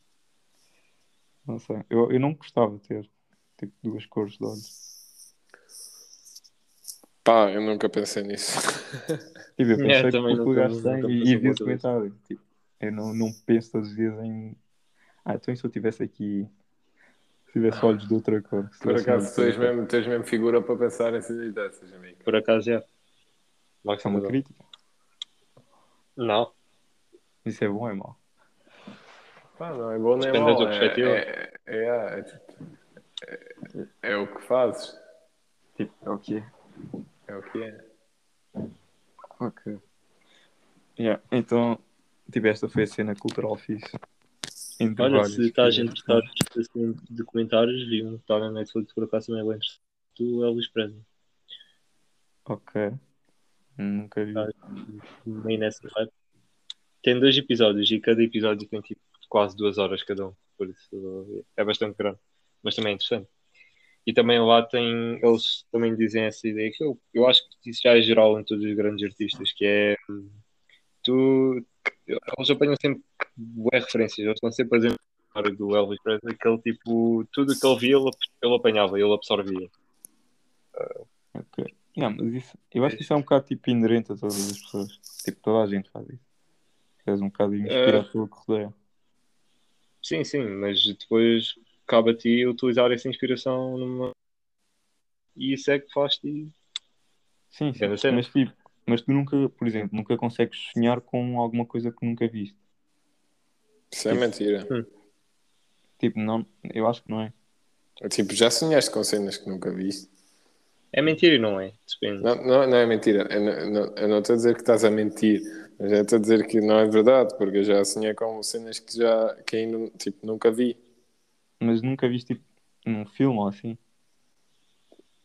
Não sei. Eu, eu não gostava de ter tipo, duas cores de olhos. Pá, eu nunca pensei nisso. Tipo, eu É, pensei também que o gajo tem e, e vi o comentário. Tipo, eu não, não penso todos os dias em. Ah, então e se eu tivesse aqui. Se tivesse olhos de outra cor? Por acaso, cor? mesmo, tu és mesmo figura para pensar em coisas dessas, amigo. Por acaso é. Isso é uma crítica. Não. Isso é bom ou é mau? Pá, não é bom nem Depende da mau. tua É, perspectiva. é, é, é, é, tipo, é- é o que fazes. Tipo, é o que é. É o que é. Ok. Yeah. Então, tipo, esta foi a cena cultural fixe. Olha, se estás que- interessado assim, de documentários, vi um que está na Netflix por acaso também é bem interessante. Do Elvis Presley. Ok. Nunca vi. Ah. Meio nessa vibe. Tem dois episódios e cada episódio tem tipo quase duas horas cada um. Por isso é bastante grande. Mas também é interessante. E também lá tem, eles também dizem essa ideia que eu, eu acho que isso já é geral em todos os grandes artistas, que é hum, tu eles apanham sempre boas referências, eles estão sempre a dizer do Elvis Presley, que ele tipo, tudo o que ele via ele, ele apanhava, ele absorvia. Ok. Yeah, mas isso, eu acho que isso é um bocado tipo inerente a todas as pessoas. Tipo, toda a gente faz isso. És um bocado inspirado pelo que rodeia. Sim, sim, mas depois cabe a ti utilizar essa inspiração numa. E isso é que faz-te. Sim, sim. Mas tipo, mas tu nunca, por exemplo, nunca consegues sonhar com alguma coisa que nunca viste. Isso é mentira. Tipo, não, eu acho que não é. Tipo, já sonhaste com cenas que nunca viste? É mentira e não é? Depende. Não, não, não é mentira. Eu não, não- eu não estou a dizer que estás a mentir, mas eu estou a dizer que não é verdade, porque eu já sonhei com cenas que já que ainda tipo, nunca vi. Mas nunca viste tipo num filme ou assim.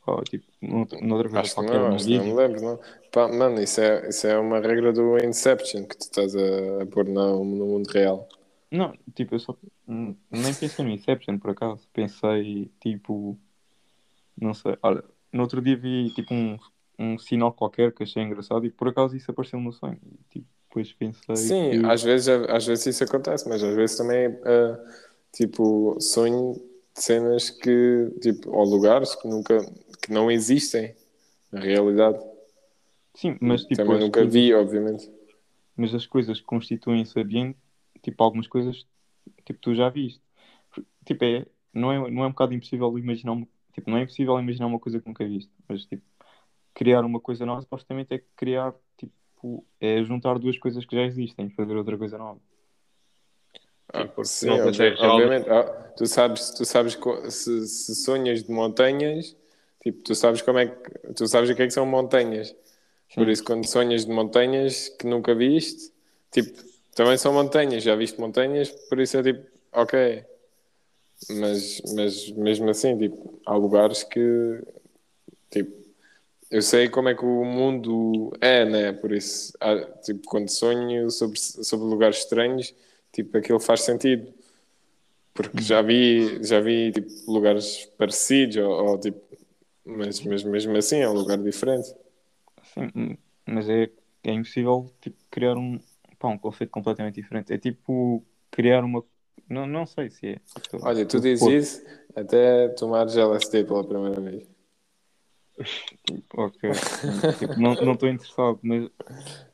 Ou tipo, noutra coisa Acho que qualquer, não, acho que não me lembro, não. Pá, mano, isso é, isso é uma regra do Inception que tu estás a, a pôr no, no mundo real. Não, tipo, eu só n- nem pensei no Inception por acaso. Pensei tipo. Não sei. Olha, no outro dia vi tipo um, um sinal qualquer que achei engraçado e por acaso isso apareceu no sonho. E, tipo, depois pensei. Sim, que... às vezes, às vezes isso acontece, mas às vezes também ah, tipo sonho de cenas que tipo, ou lugares que nunca que não existem na realidade. Sim, mas tipo. também nunca coisas- vi, obviamente. Mas as coisas que constituem esse ambiente, tipo, algumas coisas, tipo, tu já viste. Tipo, é, não, é, não é um bocado impossível imaginar, uma- tipo, não é impossível imaginar uma coisa que nunca viste, mas, tipo, criar uma coisa nova, supostamente é criar, tipo, é juntar duas coisas que já existem, fazer outra coisa nova. Ah, sim, não obvi- consegues já obviamente. Ah, tu sabes, tu sabes se, se sonhas de montanhas, tipo, tu sabes como é que tu sabes o que é que são montanhas. Por isso, quando sonhas de montanhas que nunca viste, tipo, também são montanhas, já viste montanhas, por isso é tipo, ok. Mas, mas mesmo assim, tipo, há lugares que, tipo, eu sei como é que o mundo é, né? Por isso, há- tipo, quando sonho sobre, sobre lugares estranhos, tipo, aquilo faz sentido. Porque já vi, já vi tipo, lugares parecidos, ou, ou, tipo, mas, mas mesmo assim é um lugar diferente. Sim, mas é, é impossível tipo, criar um, pá, um conceito completamente diferente. É tipo criar uma. Não, não sei se é. Olha, tu dizes isso até tomar LSD pela primeira vez. Ok. tipo, não estou interessado, mas,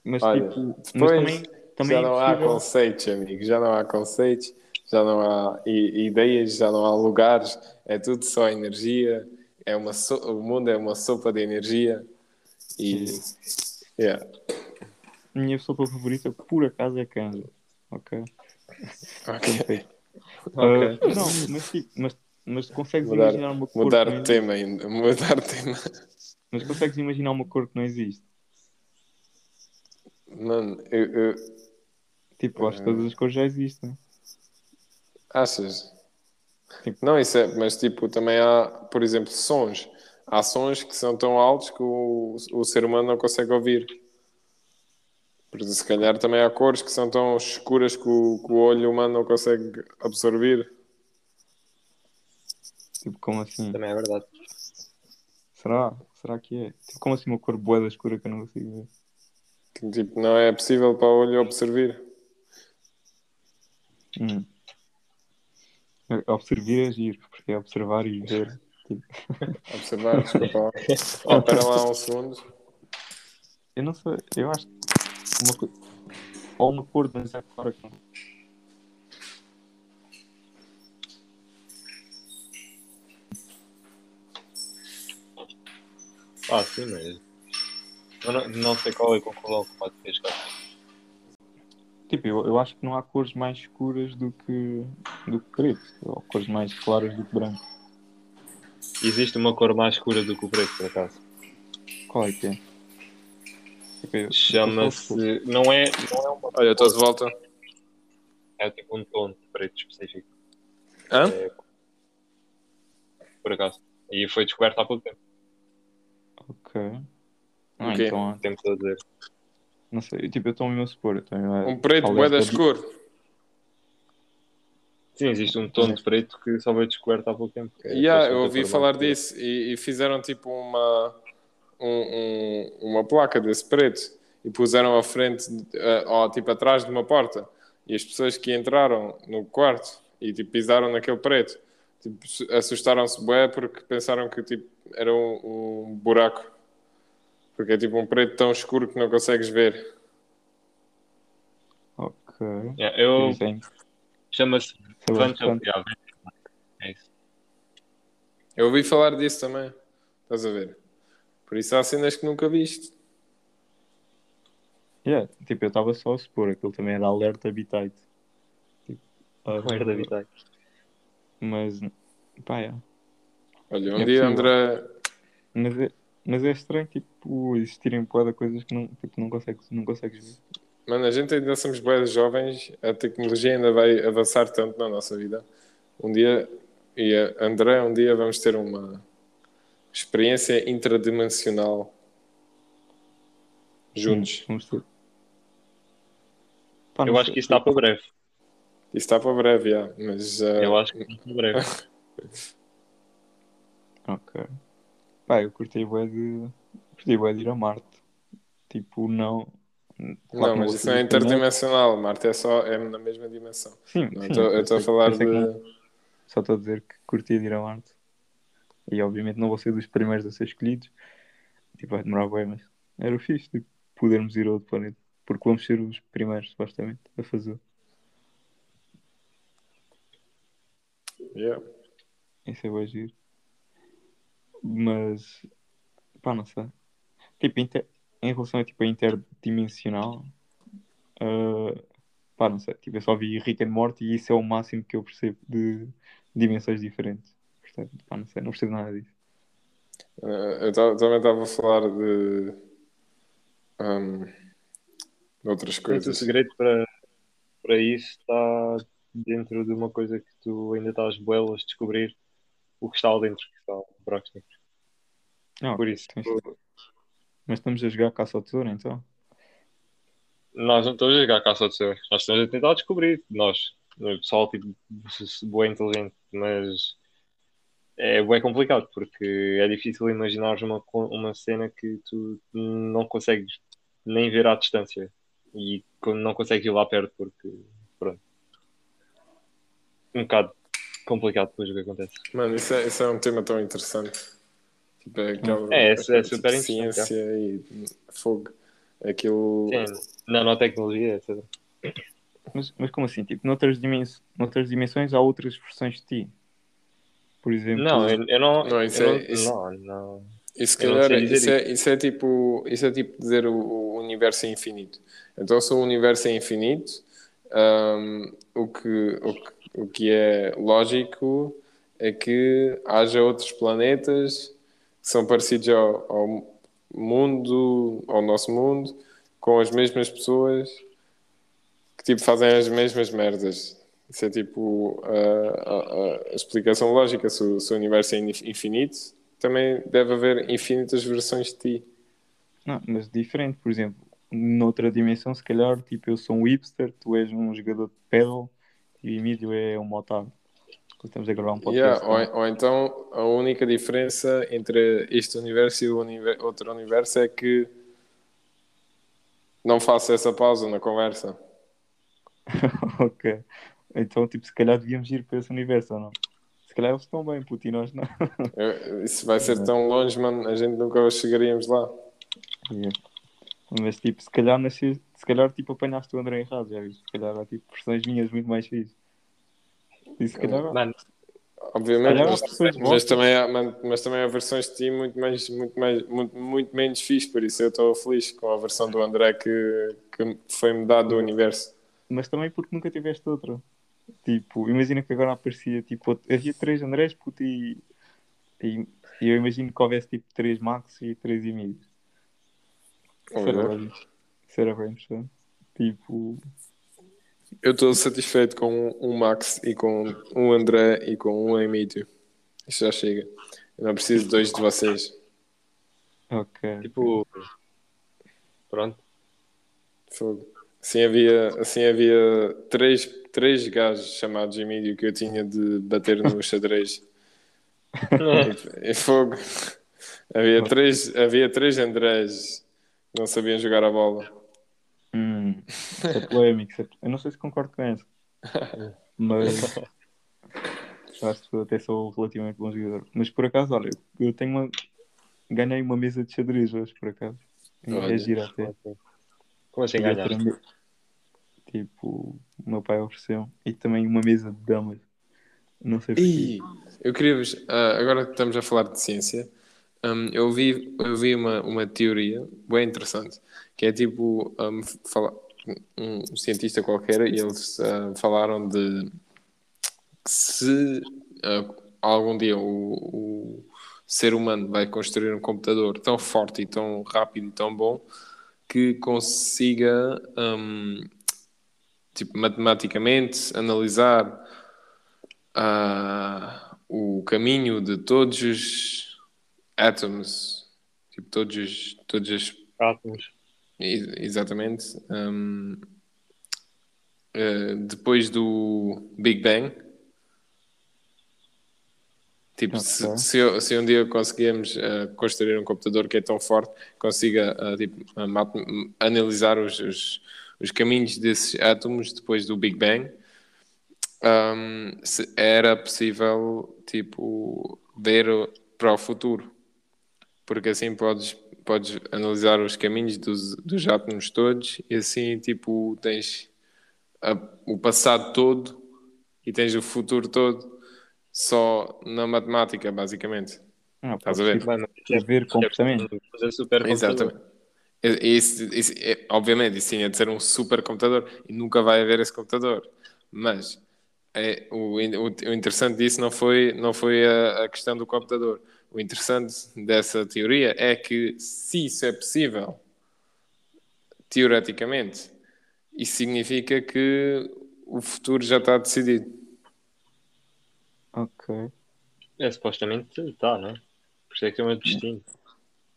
mas Olha, tipo. Mas depois também, também já é não há impossível- conceitos, amigo. Já não há conceitos, já não há ideias, já não há lugares. É tudo só energia. É uma so- O mundo é uma sopa de energia. E. Yeah. Minha sopa favorita, por acaso, é canja. Ok. Ok. Perfeito. Ok. Ah, não, mas, tipo, mas, mas consegues Mudar, imaginar uma cor mudar de tema ainda. Mudar tema. Mas consegues imaginar uma cor que não existe? Mano, eu, eu- Tipo, acho que todas as cores já existem. achas? Tipo- Não, isso é, mas tipo, também há, por exemplo, sons. Há sons que são tão altos que o, o ser humano não consegue ouvir. Por isso, se calhar também há cores que são tão escuras que o, que o olho humano não consegue absorver. Tipo, como assim? Também é verdade. Será? Será que é? Tipo, como assim uma cor boa escura que eu não consigo ver? Que, tipo, não é possível para o olho absorver. Hum. Observar é giro, porque é observar e ver. Tipo, Observar, desculpa. lá. Espera lá um segundo. eu não sei, eu acho que uma cor. Ou uma cor, mas é que não. Ah, sim, mas. Eu não, não sei qual é a conclusão que pode chegado. Tipo, eu, eu acho que não há cores mais escuras do que, do que preto, ou cores mais claras do que branco. Existe uma cor mais escura do que o preto, por acaso. Qual é que é? Chama-se. Não é, não é uma. Olha, estou de volta. É tipo um tom de preto específico. Hã? É, por acaso. E foi descoberto há pouco tempo. Ok. Ah, O quê? então, Tempo a dizer. não sei, tipo, eu estou mesmo a supor. Um preto bué da escuro. Sim, existe um tom de preto que só foi descoberto há pouco tempo. é Yeah, eu ouvi falar disso e, e fizeram tipo uma, um- um- uma placa desse preto e puseram à frente, eh, ou tipo atrás de uma porta. E as pessoas que entraram no quarto e tipo, pisaram naquele preto tipo, su- assustaram-se bué porque pensaram que tipo, era um, um buraco. Porque é tipo um preto tão escuro que não consegues ver. Ok. Yeah, eu. Chama-se Phantom. É isso. Eu ouvi falar disso também. Estás a ver? Por isso há cenas que nunca viste. Yeah, tipo, eu estava só a supor, aquilo também era Alert Habitat. Tipo, Merda, Vitai. Mas, pá, é. Olha, um É dia. André Mas é, mas é estranho, tipo, existirem boa coisas que não, tipo, não, consegues, não consegues ver. Mano, a gente ainda somos boas jovens, a tecnologia ainda vai avançar tanto na nossa vida. Um dia, e André, um dia vamos ter uma experiência intradimensional juntos. Hum, Vamos ter. Pá, não Eu acho que isso está para breve. Isso está para breve, já, mas uh, Eu acho que está para breve. Ok. Pá, eu curti bué de. Curti bué de ir a Marte. Tipo, não. claro não, mas isso não é isso, interdimensional. Marte é só é na mesma dimensão. Sim, Não, sim, eu estou a falar não- de. Só estou a dizer que curti de ir a Marte. E obviamente não vou ser dos primeiros a ser escolhidos. Tipo, vai demorar bem, mas era o fixe, tipo, podermos ir a outro planeta. Porque vamos ser os primeiros, supostamente, a fazer. Yeah. Isso é bem giro. Mas, pá, não sei. Tipo, inter- em relação a tipo, a interdimensional, uh, pá, não sei. Tipo, eu só vi Rick and Morty e isso é o máximo que eu percebo de dimensões diferentes. Pá, não sei, não percebo nada disso. Eh, eu ta- também estava a falar de, ahm, de outras Mas o coisas. segredo para, para isso está dentro de uma coisa que tu ainda estás boelas de descobrir o que está lá dentro, que são buracos negros. Não, Por isso, tens- Mas estamos a jogar caça ao tesouro, então. nós não estamos a jogar caça ao tesouro, nós estamos a tentar descobrir, nós, o pessoal, tipo, boa inteligente, mas é bem complicado porque é difícil imaginar uma, uma cena que tu não consegues nem ver à distância e não consegues ir lá perto porque, pronto, um bocado complicado depois o que acontece. Mano, isso é, isso é um tema tão interessante. Tipo, é, aquela, É, é aquela, super interessante, Ciência e fogo. Aquilo. Sim, nanotecnologia, etc. Mas, mas como assim? Tipo, noutras, dimens... noutras dimensões há outras versões de ti. Por exemplo. Não, eu, eu não. Não, isso eu é- não, isso- não, não. Isso, calhar, dizer isso, é, isso é tipo isso é tipo dizer o, o universo é infinito. Então, se o universo é infinito, hum, o, que, o, que, o que é lógico é que haja outros planetas que são parecidos ao, ao mundo, ao nosso mundo, com as mesmas pessoas que tipo fazem as mesmas merdas. Isso é tipo a, a- a explicação lógica. Se o, se o universo é infinito, também deve haver infinitas versões de ti. Não, mas diferente, por exemplo, noutra dimensão, se calhar, tipo, eu sou um hipster, tu és um jogador de pedal e o Emílio é um otário. Estamos a gravar um podcast. Yeah, ou, ou então a única diferença entre este universo e o univer- outro universo é que não faço essa pausa na conversa. ok. Então, tipo, se calhar devíamos ir para esse universo ou não? Se calhar eles estão bem, puto, e nós não. Eu- isso vai ser tão longe, mano, a gente nunca chegaríamos lá. Yeah. Mas, tipo, se calhar, nasces, se calhar, tipo, apanhaste o André errado, já viste? Se calhar há, tipo, versões minhas muito mais fixas. E se calhar, Mano, Obviamente, mas, mas também há, mas também há versões de ti muito, mais, muito, mais, muito, muito menos fixe, por isso eu estou feliz com a versão do André que, que foi-me dado do universo. mas também porque nunca tiveste outra. Tipo, imagina que agora aparecia, tipo, havia três Andrés, puto, e, e, e eu imagino que houvesse, tipo, três Max e três Emílios. Isso era bem- isso era bem interessante. Tipo, Eu estou satisfeito com um Max e com um André e com um Emílio. Isto já chega. Eu não preciso de dois de vocês. ok. tipo. Pronto. Fogo. Assim havia, assim havia três, três gajos chamados Emílio que eu tinha de bater no xadrez. E fogo. Havia três, havia três Andrés que não sabiam jogar a bola. Hum, isso é polémico. isso é- Eu não sei se concordo com essa. Mas acho que até sou relativamente bom jogador. Mas por acaso, olha, eu tenho uma. Ganhei uma mesa de xadrez hoje, por acaso. E. É gira até. Como assim ganhaste? Um- Tipo, o meu pai ofereceu. E também uma mesa de damas. Não sei porquê. Eu queria-vos, ah, agora que estamos a falar de ciência, hum, eu vi, eu vi uma, uma teoria bem interessante, que é tipo, hum, fala- um, um cientista qualquer, e eles ah, falaram de se ah, algum dia o, o ser humano vai construir um computador tão forte e tão rápido e tão bom que consiga, hum, tipo, matematicamente analisar ah, o caminho de todos os átomos, tipo, todos os, todos os Átomos. Exatamente. Hum, eh, depois do Big Bang, tipo, Ok. se, se, se um dia conseguirmos eh, construir um computador que é tão forte que consiga eh, tipo, analisar os, os, os caminhos desses átomos depois do Big Bang, se era possível tipo, ver o- para o futuro porque assim podes, podes analisar os caminhos dos, dos átomos todos e assim tipo tens a- o passado todo e tens o futuro todo só na matemática basicamente Ah, Estás a ver? É- Ver completamente. fazer super Exatamente. E- Isso, isso- é- obviamente, isso tinha de ser um super computador e nunca vai haver esse computador. Mas é, o, o, o interessante disso não foi, não foi a, a questão do computador. O interessante dessa teoria é que, se isso é possível, teoreticamente, isso significa que o futuro já está decidido. Ok. É, supostamente está, não é? Por isso é que é um destino.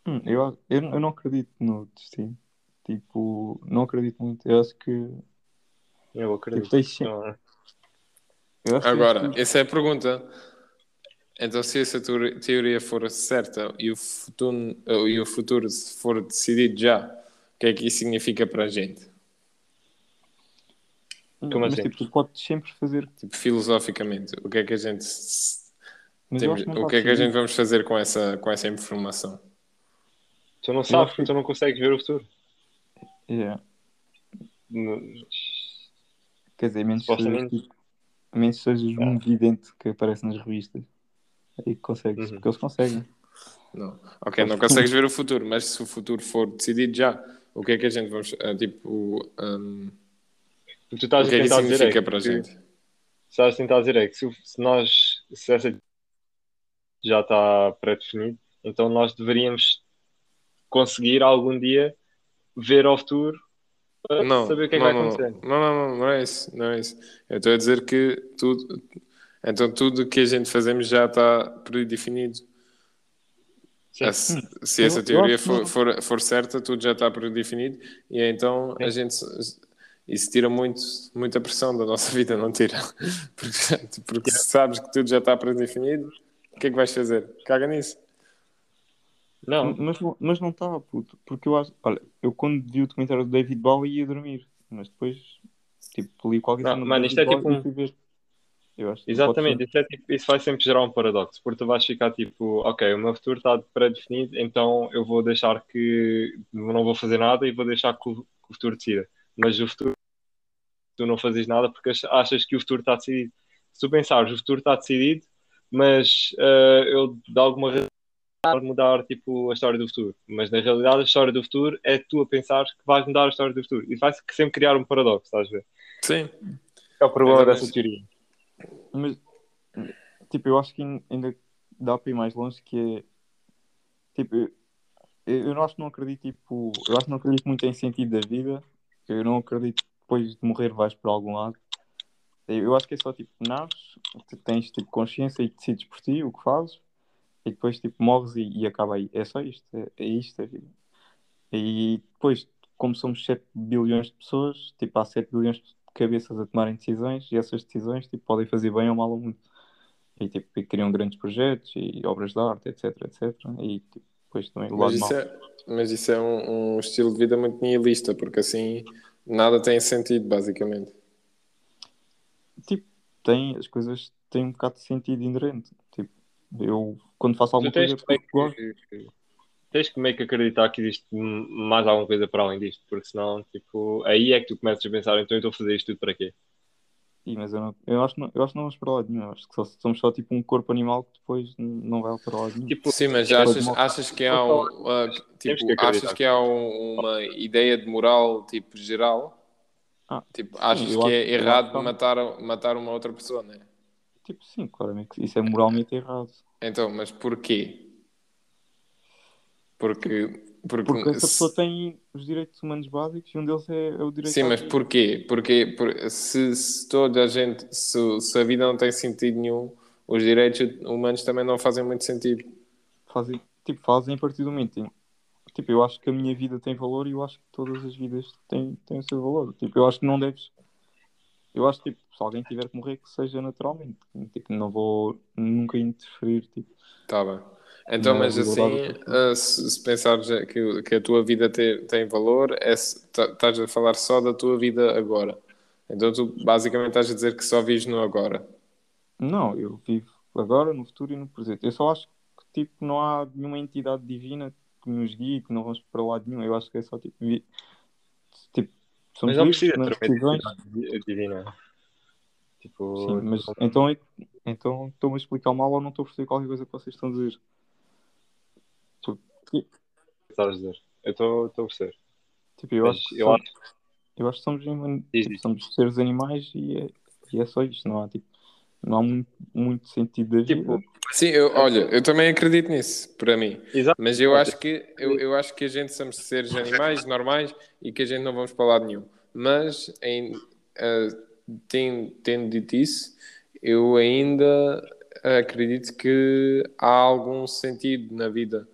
Hum, eu, eu, eu não acredito no destino. Tipo, não acredito muito. Eu acho que. Eu Tipo, acredito. tens sempre- Não, eu acho que Agora, tens- essa é a pergunta. Então, se essa teori- teoria for certa e o futuro, e o futuro for decidido já, o que é que isso significa para a gente? como mas assim? tipo, tu podes sempre fazer. Tipo, filosoficamente, o que é que a gente temos- que o que é que a gente vamos fazer com essa, com essa informação? Tu não sabes porque tu não consegues ver o futuro. Yeah. No- Quer dizer, menos sejas, Supostamente. tipo, menos sejas um vidente que aparece nas revistas. Aí consegues, Uhum. porque eles conseguem. Não. Ok, não consegues ver o futuro, mas se o futuro for decidido já, o que é que a gente vamos. ah, tipo, um, O que tu estás o que a é que isso tentar dizer é significa que, para a gente? estás a tentar dizer é que se, se nós se essa já está pré-definido, então nós deveríamos conseguir algum dia ver ao futuro para Não, saber o que é que não, vai não, acontecer. Não, não, não, não é isso, não é isso. Eu estou a dizer que tudo, então tudo que a gente fazemos já está predefinido. Se, se Eu- essa teoria que for, for, for certa, tudo já está predefinido e então a gente isso tira muito, muita pressão da nossa vida, não tira? Porque, porque se sabes que tudo já está predefinido, o que é que vais fazer? Caga nisso. Não, Mas, não- mas não está, puto. Porque eu acho. Olha, eu quando vi o documentário do David Bowie ia dormir. Mas depois, tipo, li qualquer Não, cena do mano, isto é tipo um- Exatamente, isso, é tipo- isso vai sempre gerar um paradoxo, porque tu vais ficar tipo, ok, o meu futuro está pré-definido, então eu vou deixar que não vou fazer nada e vou deixar que o, que o futuro decida. Mas o futuro, tu não fazes nada porque ach- achas que o futuro está decidido. Se tu pensares, o futuro está decidido, mas eh, eu de alguma razão vou mudar tipo, a história do futuro. Mas na realidade a história do futuro é tu a pensar que vais mudar a história do futuro. E vai sempre criar um paradoxo, estás a ver? Sim. É o problema Exatamente. dessa teoria. Mas, tipo, eu acho que ainda dá para ir mais longe que é. Tipo, eu, eu não acho que não acredito, tipo. Eu acho que não acredito muito em sentido da vida. Eu não acredito que depois de morrer vais para algum lado. Eu acho que é só tipo, nasces, tu tens tipo consciência e decides por ti o que fazes, e depois tipo morres e, e acaba aí. É só isto, é, é isto a vida. E depois, como somos 7 bilhões de pessoas, tipo, há 7 bilhões de cabeças a tomarem decisões, e essas decisões tipo, podem fazer bem ou mal ao mundo. E tipo, e criam grandes projetos e obras de arte, etc, etc. E tipo, depois também o Mas lado isso mau. é, mas isso é um, um estilo de vida muito nihilista, porque assim nada tem sentido, basicamente. Tipo, tem, as coisas têm um bocado de sentido inerente. Tipo, eu quando faço alguma tens coisa que, é gosto. que- tens que meio que acreditar que existe mais alguma coisa para além disto, porque senão, tipo, aí é que tu começas a pensar, então eu estou a fazer isto tudo para quê? Sim, mas eu, não, eu, acho, que não- eu acho que não vamos para lado nenhum. Eu acho que só, somos só tipo um corpo animal que depois não vai para lado nenhum. Tipo, Sim, mas Pode achas, achas que há um, uh, tipo, que achas que há um- uma ideia de moral tipo geral? Ah, Tipo, achas eu que acho- é errado que matar, matar uma outra pessoa, né? Tipo, sim, claramente. Isso é moralmente errado. Então, mas porquê? Porque, porque, Porque essa se- pessoa tem os direitos humanos básicos e um deles é, é o direito Sim, mas vida. porquê? Porque por- se, se toda a gente, se, se a vida não tem sentido nenhum, os direitos humanos também não fazem muito sentido. Fazem, tipo, fazem a partir do momento Tipo, eu acho que a minha vida tem valor e eu acho que todas as vidas têm, têm o seu valor. Tipo, eu acho que não deves. Eu acho que, tipo, se alguém tiver que morrer, que seja naturalmente. Tipo, não vou nunca interferir. Tipo, Tá bem. Então, mas assim, ah, se, se pensares que, que a tua vida te- tem valor, é tá- estás a falar só da tua vida agora. Então, tu basicamente estás a dizer que só vives no agora. não, eu vivo agora, no futuro e no presente. Eu só acho que, tipo, não há nenhuma entidade divina que nos guie, que não vamos para lado nenhum. Eu acho que é só, tipo, tipo somos mas não precisa tomamos ter uma decisões. identidade divina. Tipo, Sim, mas então, é- então estou-me a explicar mal ou não estou a perceber qualquer coisa que vocês estão a dizer. que, estás a dizer. Eu estou a perceber. tipo, eu Mas acho que eu só- acho eu acho que somos, Diz, tipo, diz. somos seres animais e é, e é só isto, não há tipo, não há muito, muito sentido da vida. Tipo, Sim, eu, olha, eu também acredito nisso, para mim. Exato. Mas eu acho que eu, eu acho que a gente somos seres animais normais e que a gente não vamos para lado nenhum. Mas em, ah, ten- tendo dito isso, eu ainda acredito que há algum sentido na vida.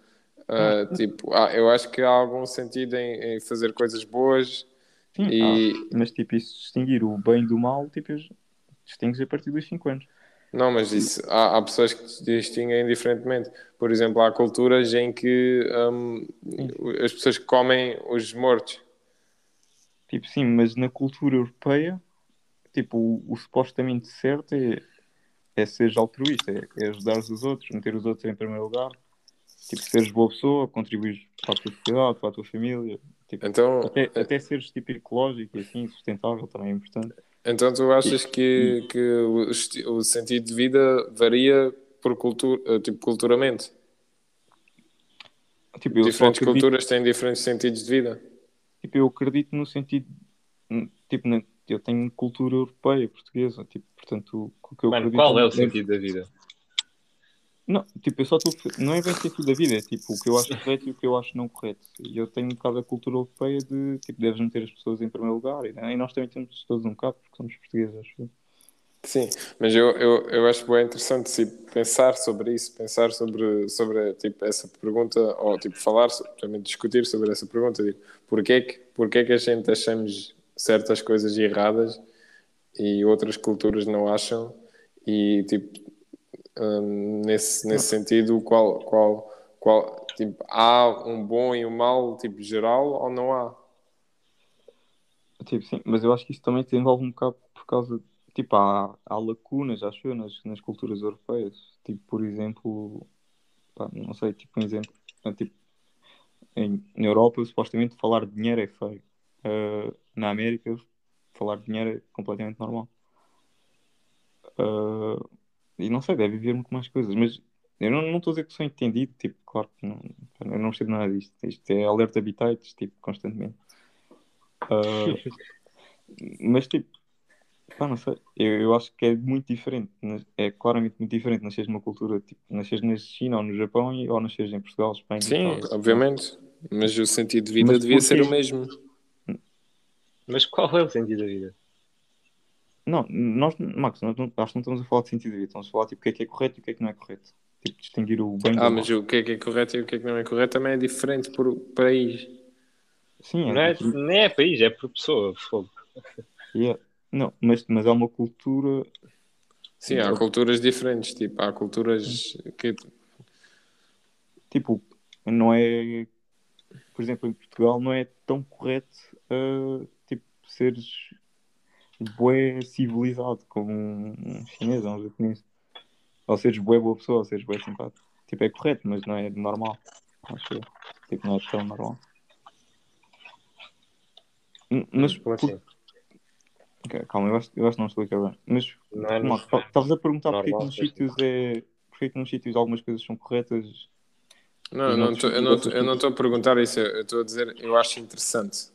Ah, tipo, há- eu acho que há algum sentido em, em fazer coisas boas Sim, e há, mas tipo, isso distinguir o bem do mal, tipo, distingues a partir dos 5 anos. Não, mas isso, há, há pessoas que se distinguem diferentemente. Por exemplo, há culturas em que hum, as pessoas comem os mortos. Tipo, sim, mas na cultura europeia, tipo, o, o supostamente certo é, é seres altruísta, é, é ajudar os outros, meter os outros em primeiro lugar, tipo, seres boa pessoa, contribuir para a tua sociedade, para a tua família, tipo, Então, até, até seres tipo ecológico e assim, sustentável também é importante. Então tu achas que, que o, o sentido de vida varia por cultura, tipo, culturalmente? Tipo, eu só Diferentes acredito, culturas têm diferentes sentidos de vida. tipo, eu acredito no sentido, tipo, eu tenho cultura europeia, portuguesa, tipo, portanto, o que eu Mano, acredito qual é o é- sentido da vida? Não, tipo, eu só estou. Não é bem sentido da vida, é tipo o que eu acho correto e o que eu acho não correto. E eu tenho um bocado a cultura europeia de tipo, deves meter as pessoas em primeiro lugar. E, e nós também temos todos um bocado, porque somos portugueses, acho. Sim, mas eu, eu, eu acho bem interessante se pensar sobre isso, pensar sobre, sobre tipo, essa pergunta, ou tipo, falar, também discutir sobre essa pergunta. Tipo, porquê, que, porquê que a gente achamos certas coisas erradas e outras culturas não acham? E tipo, hum, nesse, nesse sentido, qual, qual, qual, tipo, há um bom e um mau tipo, geral ou não há? Tipo, sim, mas eu acho que isso também te envolve um bocado por causa. Tipo, há, há lacunas, acho eu, nas, nas culturas europeias. Tipo, por exemplo, pá, não sei, tipo, um exemplo. é, Tipo, em, na Europa, supostamente, falar de dinheiro é feio. Ah, na América, falar de dinheiro é completamente normal. Ah, e não sei, deve haver muito mais coisas, mas eu não estou a dizer que sou entendido, tipo, claro que não, eu não percebo nada disto. Isto é alerta habitats, tipo, constantemente. Ah, mas, tipo, pá, não sei, eu, eu acho que é muito diferente, é claramente muito diferente nasceres numa cultura, tipo, nasceres na China ou no Japão ou nasceres em Portugal, Espanha. Sim, Itália. obviamente. Mas o sentido de vida Mas devia ser o mesmo. Mas qual é o sentido da vida? Não, nós, Max, nós não, acho que não estamos a falar de sentido de vida, estamos a falar tipo, o que é que é correto e o que é que não é correto. Tipo, distinguir o bem do Ah, mal. mas o que é que é correto e o que é que não é correto também é diferente por país. Sim, é, Não é, tipo, nem é país, é por pessoa. fogo. yeah. Não, mas, mas há uma cultura. Sim, há culturas diferentes. Tipo, há culturas que. Tipo, não é. Por exemplo, em Portugal não é tão correto uh, tipo, seres bué civilizado como um chinês ou um japonês. Ou seres bué boa pessoa, ou seres bué simpático. Tipo, é correto, mas não é normal. Acho eu. Tipo, não é tão normal. Hum, Mas, Como assim? Ok, calma, eu acho, eu acho que não explica bem. Mas Não é estavas a perguntar porque é nos sítios é. Porque é que nos sítios algumas coisas são corretas Não, não tô- eu não outros tô- eu não estou a perguntar isso. Eu estou a dizer, eu acho interessante.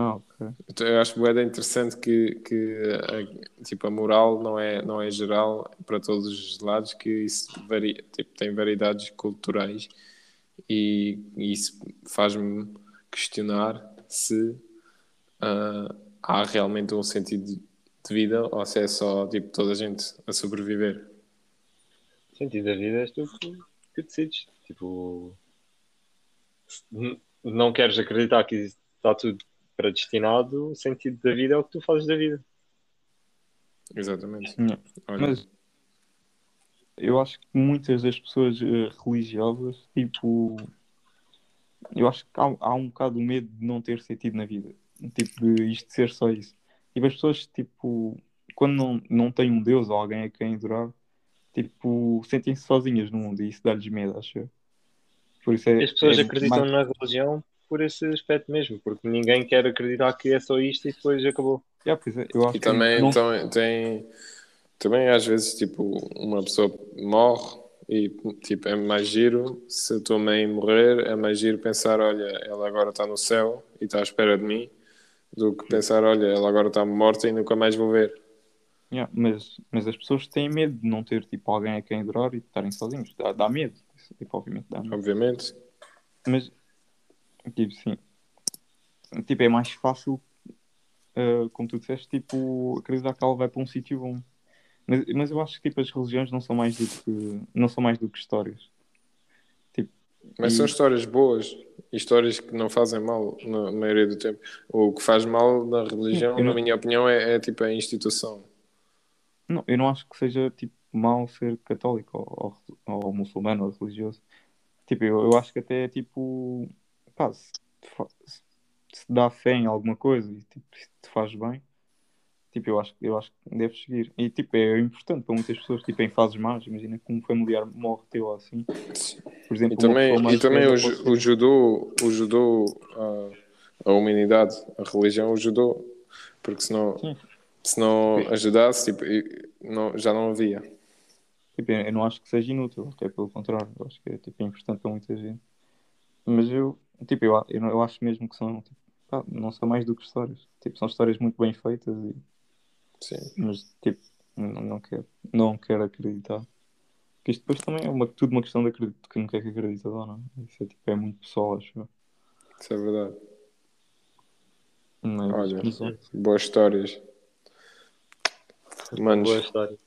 Ah, ok. Eu tô- Eu acho bué interessante que, que a, tipo, a moral não é, não é geral para todos os lados, que isso varia, tipo, tem variedades culturais e, e isso faz-me questionar se ah, há realmente um sentido de vida ou se é só tipo, toda a gente a sobreviver. O sentido da vida és tu que, que decides. Tipo, não queres acreditar que está tudo predestinado, o sentido da vida é o que tu fazes da vida. Exatamente. Mas eu acho que muitas das pessoas eh, religiosas, tipo, eu acho que há, há um bocado o medo de não ter sentido na vida. Tipo, de isto ser só isso. Tipo, as pessoas, tipo, quando não, não têm um Deus ou alguém a quem adorar, tipo, sentem-se sozinhas no mundo e isso dá-lhes medo, acho eu. Por isso é, As pessoas é acreditam mais- na religião por esse aspecto mesmo, porque ninguém quer acreditar que é só isto e depois acabou. Yeah, pois é, eu acho E que também não- então, tem, também às vezes tipo uma pessoa morre E tipo, é mais giro se a tua mãe morrer, é mais giro pensar, olha, ela agora está no céu e está à espera de mim, do que pensar, olha, ela agora está morta e nunca mais vou ver. Yeah, mas, mas as pessoas têm medo de não ter tipo, alguém a quem adorar e de estarem sozinhos. Dá, dá medo. Tipo, obviamente dá medo. Obviamente. Mas, tipo, sim. Tipo, é mais fácil, uh, como tu disseste, tipo, acreditar que ela vai para um sítio bom. Mas, mas eu acho que tipo, as religiões não são mais do que, não são mais do que histórias. Tipo, Mas e- são histórias boas, histórias que não fazem mal na maioria do tempo. O que faz mal na religião, Eu na não- minha opinião, é, é tipo a instituição. Não, eu não acho que seja tipo mal ser católico ou, ou, ou muçulmano ou religioso. Tipo, eu, eu acho que até é tipo, pá, se, se dá fé em alguma coisa e tipo, se te faz bem, tipo, eu acho, eu acho que deves seguir. E tipo, é importante para muitas pessoas, tipo, em fases más, imagina que um familiar morre teu assim. Por exemplo, E também, e também o, o judô, o judô a, a humanidade, a religião, o judô, porque se não, Sim. se não ajudasse, tipo, não, já não havia. Tipo, eu não acho que seja inútil, até pelo contrário, eu acho que é tipo, importante para muita gente. Mas eu, tipo, eu, eu, não- eu acho mesmo que são, tipo, pá, não são mais do que histórias. Tipo, são histórias muito bem feitas, e, Sim. mas tipo, não, não quero, não quero acreditar. Porque isto depois também é uma, tudo uma questão de acreditar, que não quer que acredita ou não. Isso é, tipo, é muito pessoal, acho eu. Isso é verdade. Olha. mas é. Boas histórias. Manos, Boa história.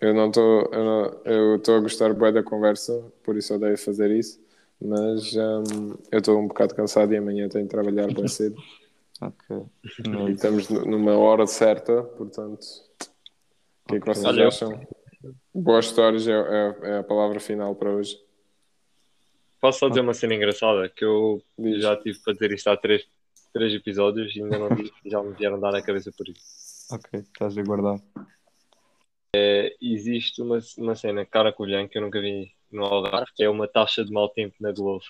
eu não estou eu não- eu estou a gostar bem da conversa, por isso odeio fazer isso, mas hum, eu estou um bocado cansado e amanhã tenho de trabalhar bem cedo. Ok. E estamos nu- numa hora certa, portanto, o que é que vocês acham? Boas histórias é, é- é a palavra final para hoje. Posso só dizer uma cena engraçada? Que eu Diz. já tive para dizer isto há três, três episódios e ainda não disse já me vieram dar a cabeça por isso. ok, estás a guardar. Existe uma, uma cena cara colhã que eu nunca vi no Algarve, que é uma taxa de mau tempo na Globo.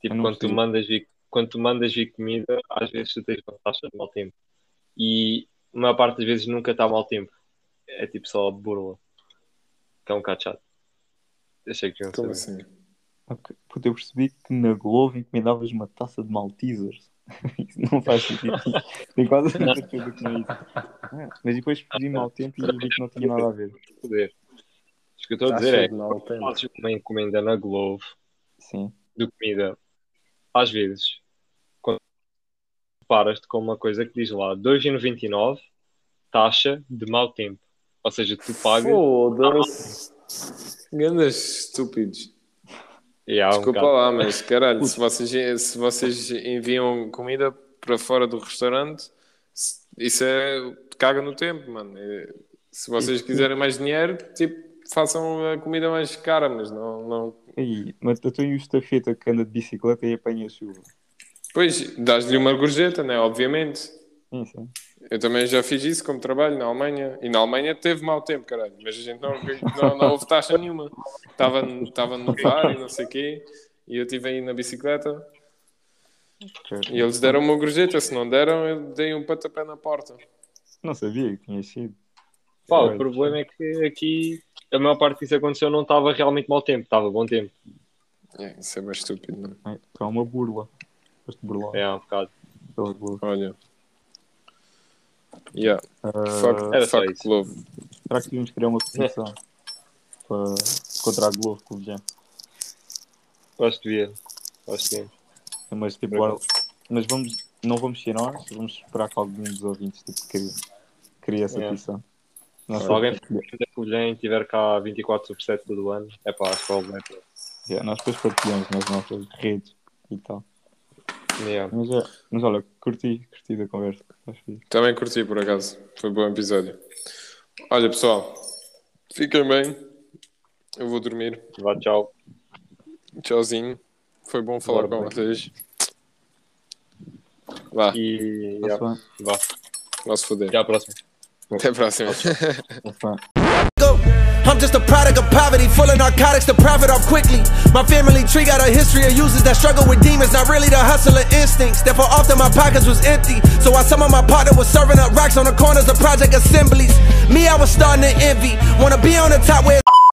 Tipo, quando tu, mandas vir, quando tu mandas vir comida, às vezes tu tens uma taxa de mau tempo. E a maior parte das vezes nunca está mau tempo. É tipo só burla. Que é um bocado chato. Achei que iam saber. assim? Ok. Puta, eu percebi que na Globo encomendavas uma taça de Maltesers. Isso não faz sentido. Tenho quase certeza que não é isso. Ah, mas depois pedi mau tempo e vi que não tinha nada a ver. Poder. O que eu estou a dizer é fazes uma encomenda na Globo Sim. de comida, às vezes, quando paras-te com uma coisa que diz lá 2,99 taxa de mau tempo. Ou seja, tu pagas Foda-se. Grandes estúpidos. um Desculpa bocado. lá, mas caralho, se vocês, se vocês enviam comida para fora do restaurante, isso é. caga no tempo, mano. Se vocês quiserem mais dinheiro, tipo, façam a comida mais cara, mas não. não... Aí, mas eu tenho o estafeta que anda de bicicleta e apanha chuva. Pois, dás-lhe uma gorjeta, né? Obviamente. Sim, sim. Eu também já fiz isso como trabalho na Alemanha. E na Alemanha teve mau tempo, caralho. Mas a gente não, não, não houve taxa nenhuma. Estava estava no bar e não sei o quê. E eu estive aí na bicicleta. E eles deram uma gorjeta. Se não deram, eu dei um patapé na porta. Não sabia que tinha sido. Pá, o problema é que aqui a maior parte disso aconteceu não estava realmente mau tempo, estava bom tempo. É, isso é bem estúpido, não? É, é uma burla. Burlar É, um bocado. pela Globo. Olha. Yeah. Ah, Fuck, era só fuck isso. Globo. será que devíamos criar uma petição para, contra a Globo Clube já? Gosto de ver. Gosto de ver. Mas, tipo, agora- mas vamos, não vamos ser nós, vamos esperar que algum dos ouvintes tipo, crie, crie essa É. petição. Nós Se alguém depois for da Colhém e tiver cá 24 sobre 7 todo ano, é pá, acho que vale bem. yeah, nós depois partilhamos nas nossas redes e tal. Yeah. Mas, é, mas olha, curti, curti da conversa. Também curti, por acaso. Foi um bom episódio. Olha, pessoal. Fiquem bem. Eu vou dormir. Vá, tchau. Tchauzinho. Foi bom falar Bora, com bem. vocês. Vá, E vá. não se foder. Até à próxima. Até a próxima. Tá bem. go. I'm just a product of poverty, full of narcotics to profit off quickly. My family tree got a history of users that struggle with demons, not really the hustler instincts. Therefore, often my pockets was empty. So while some of my partner was serving up racks on the corners of project assemblies, me, I was starting to envy. Wanna be on the top where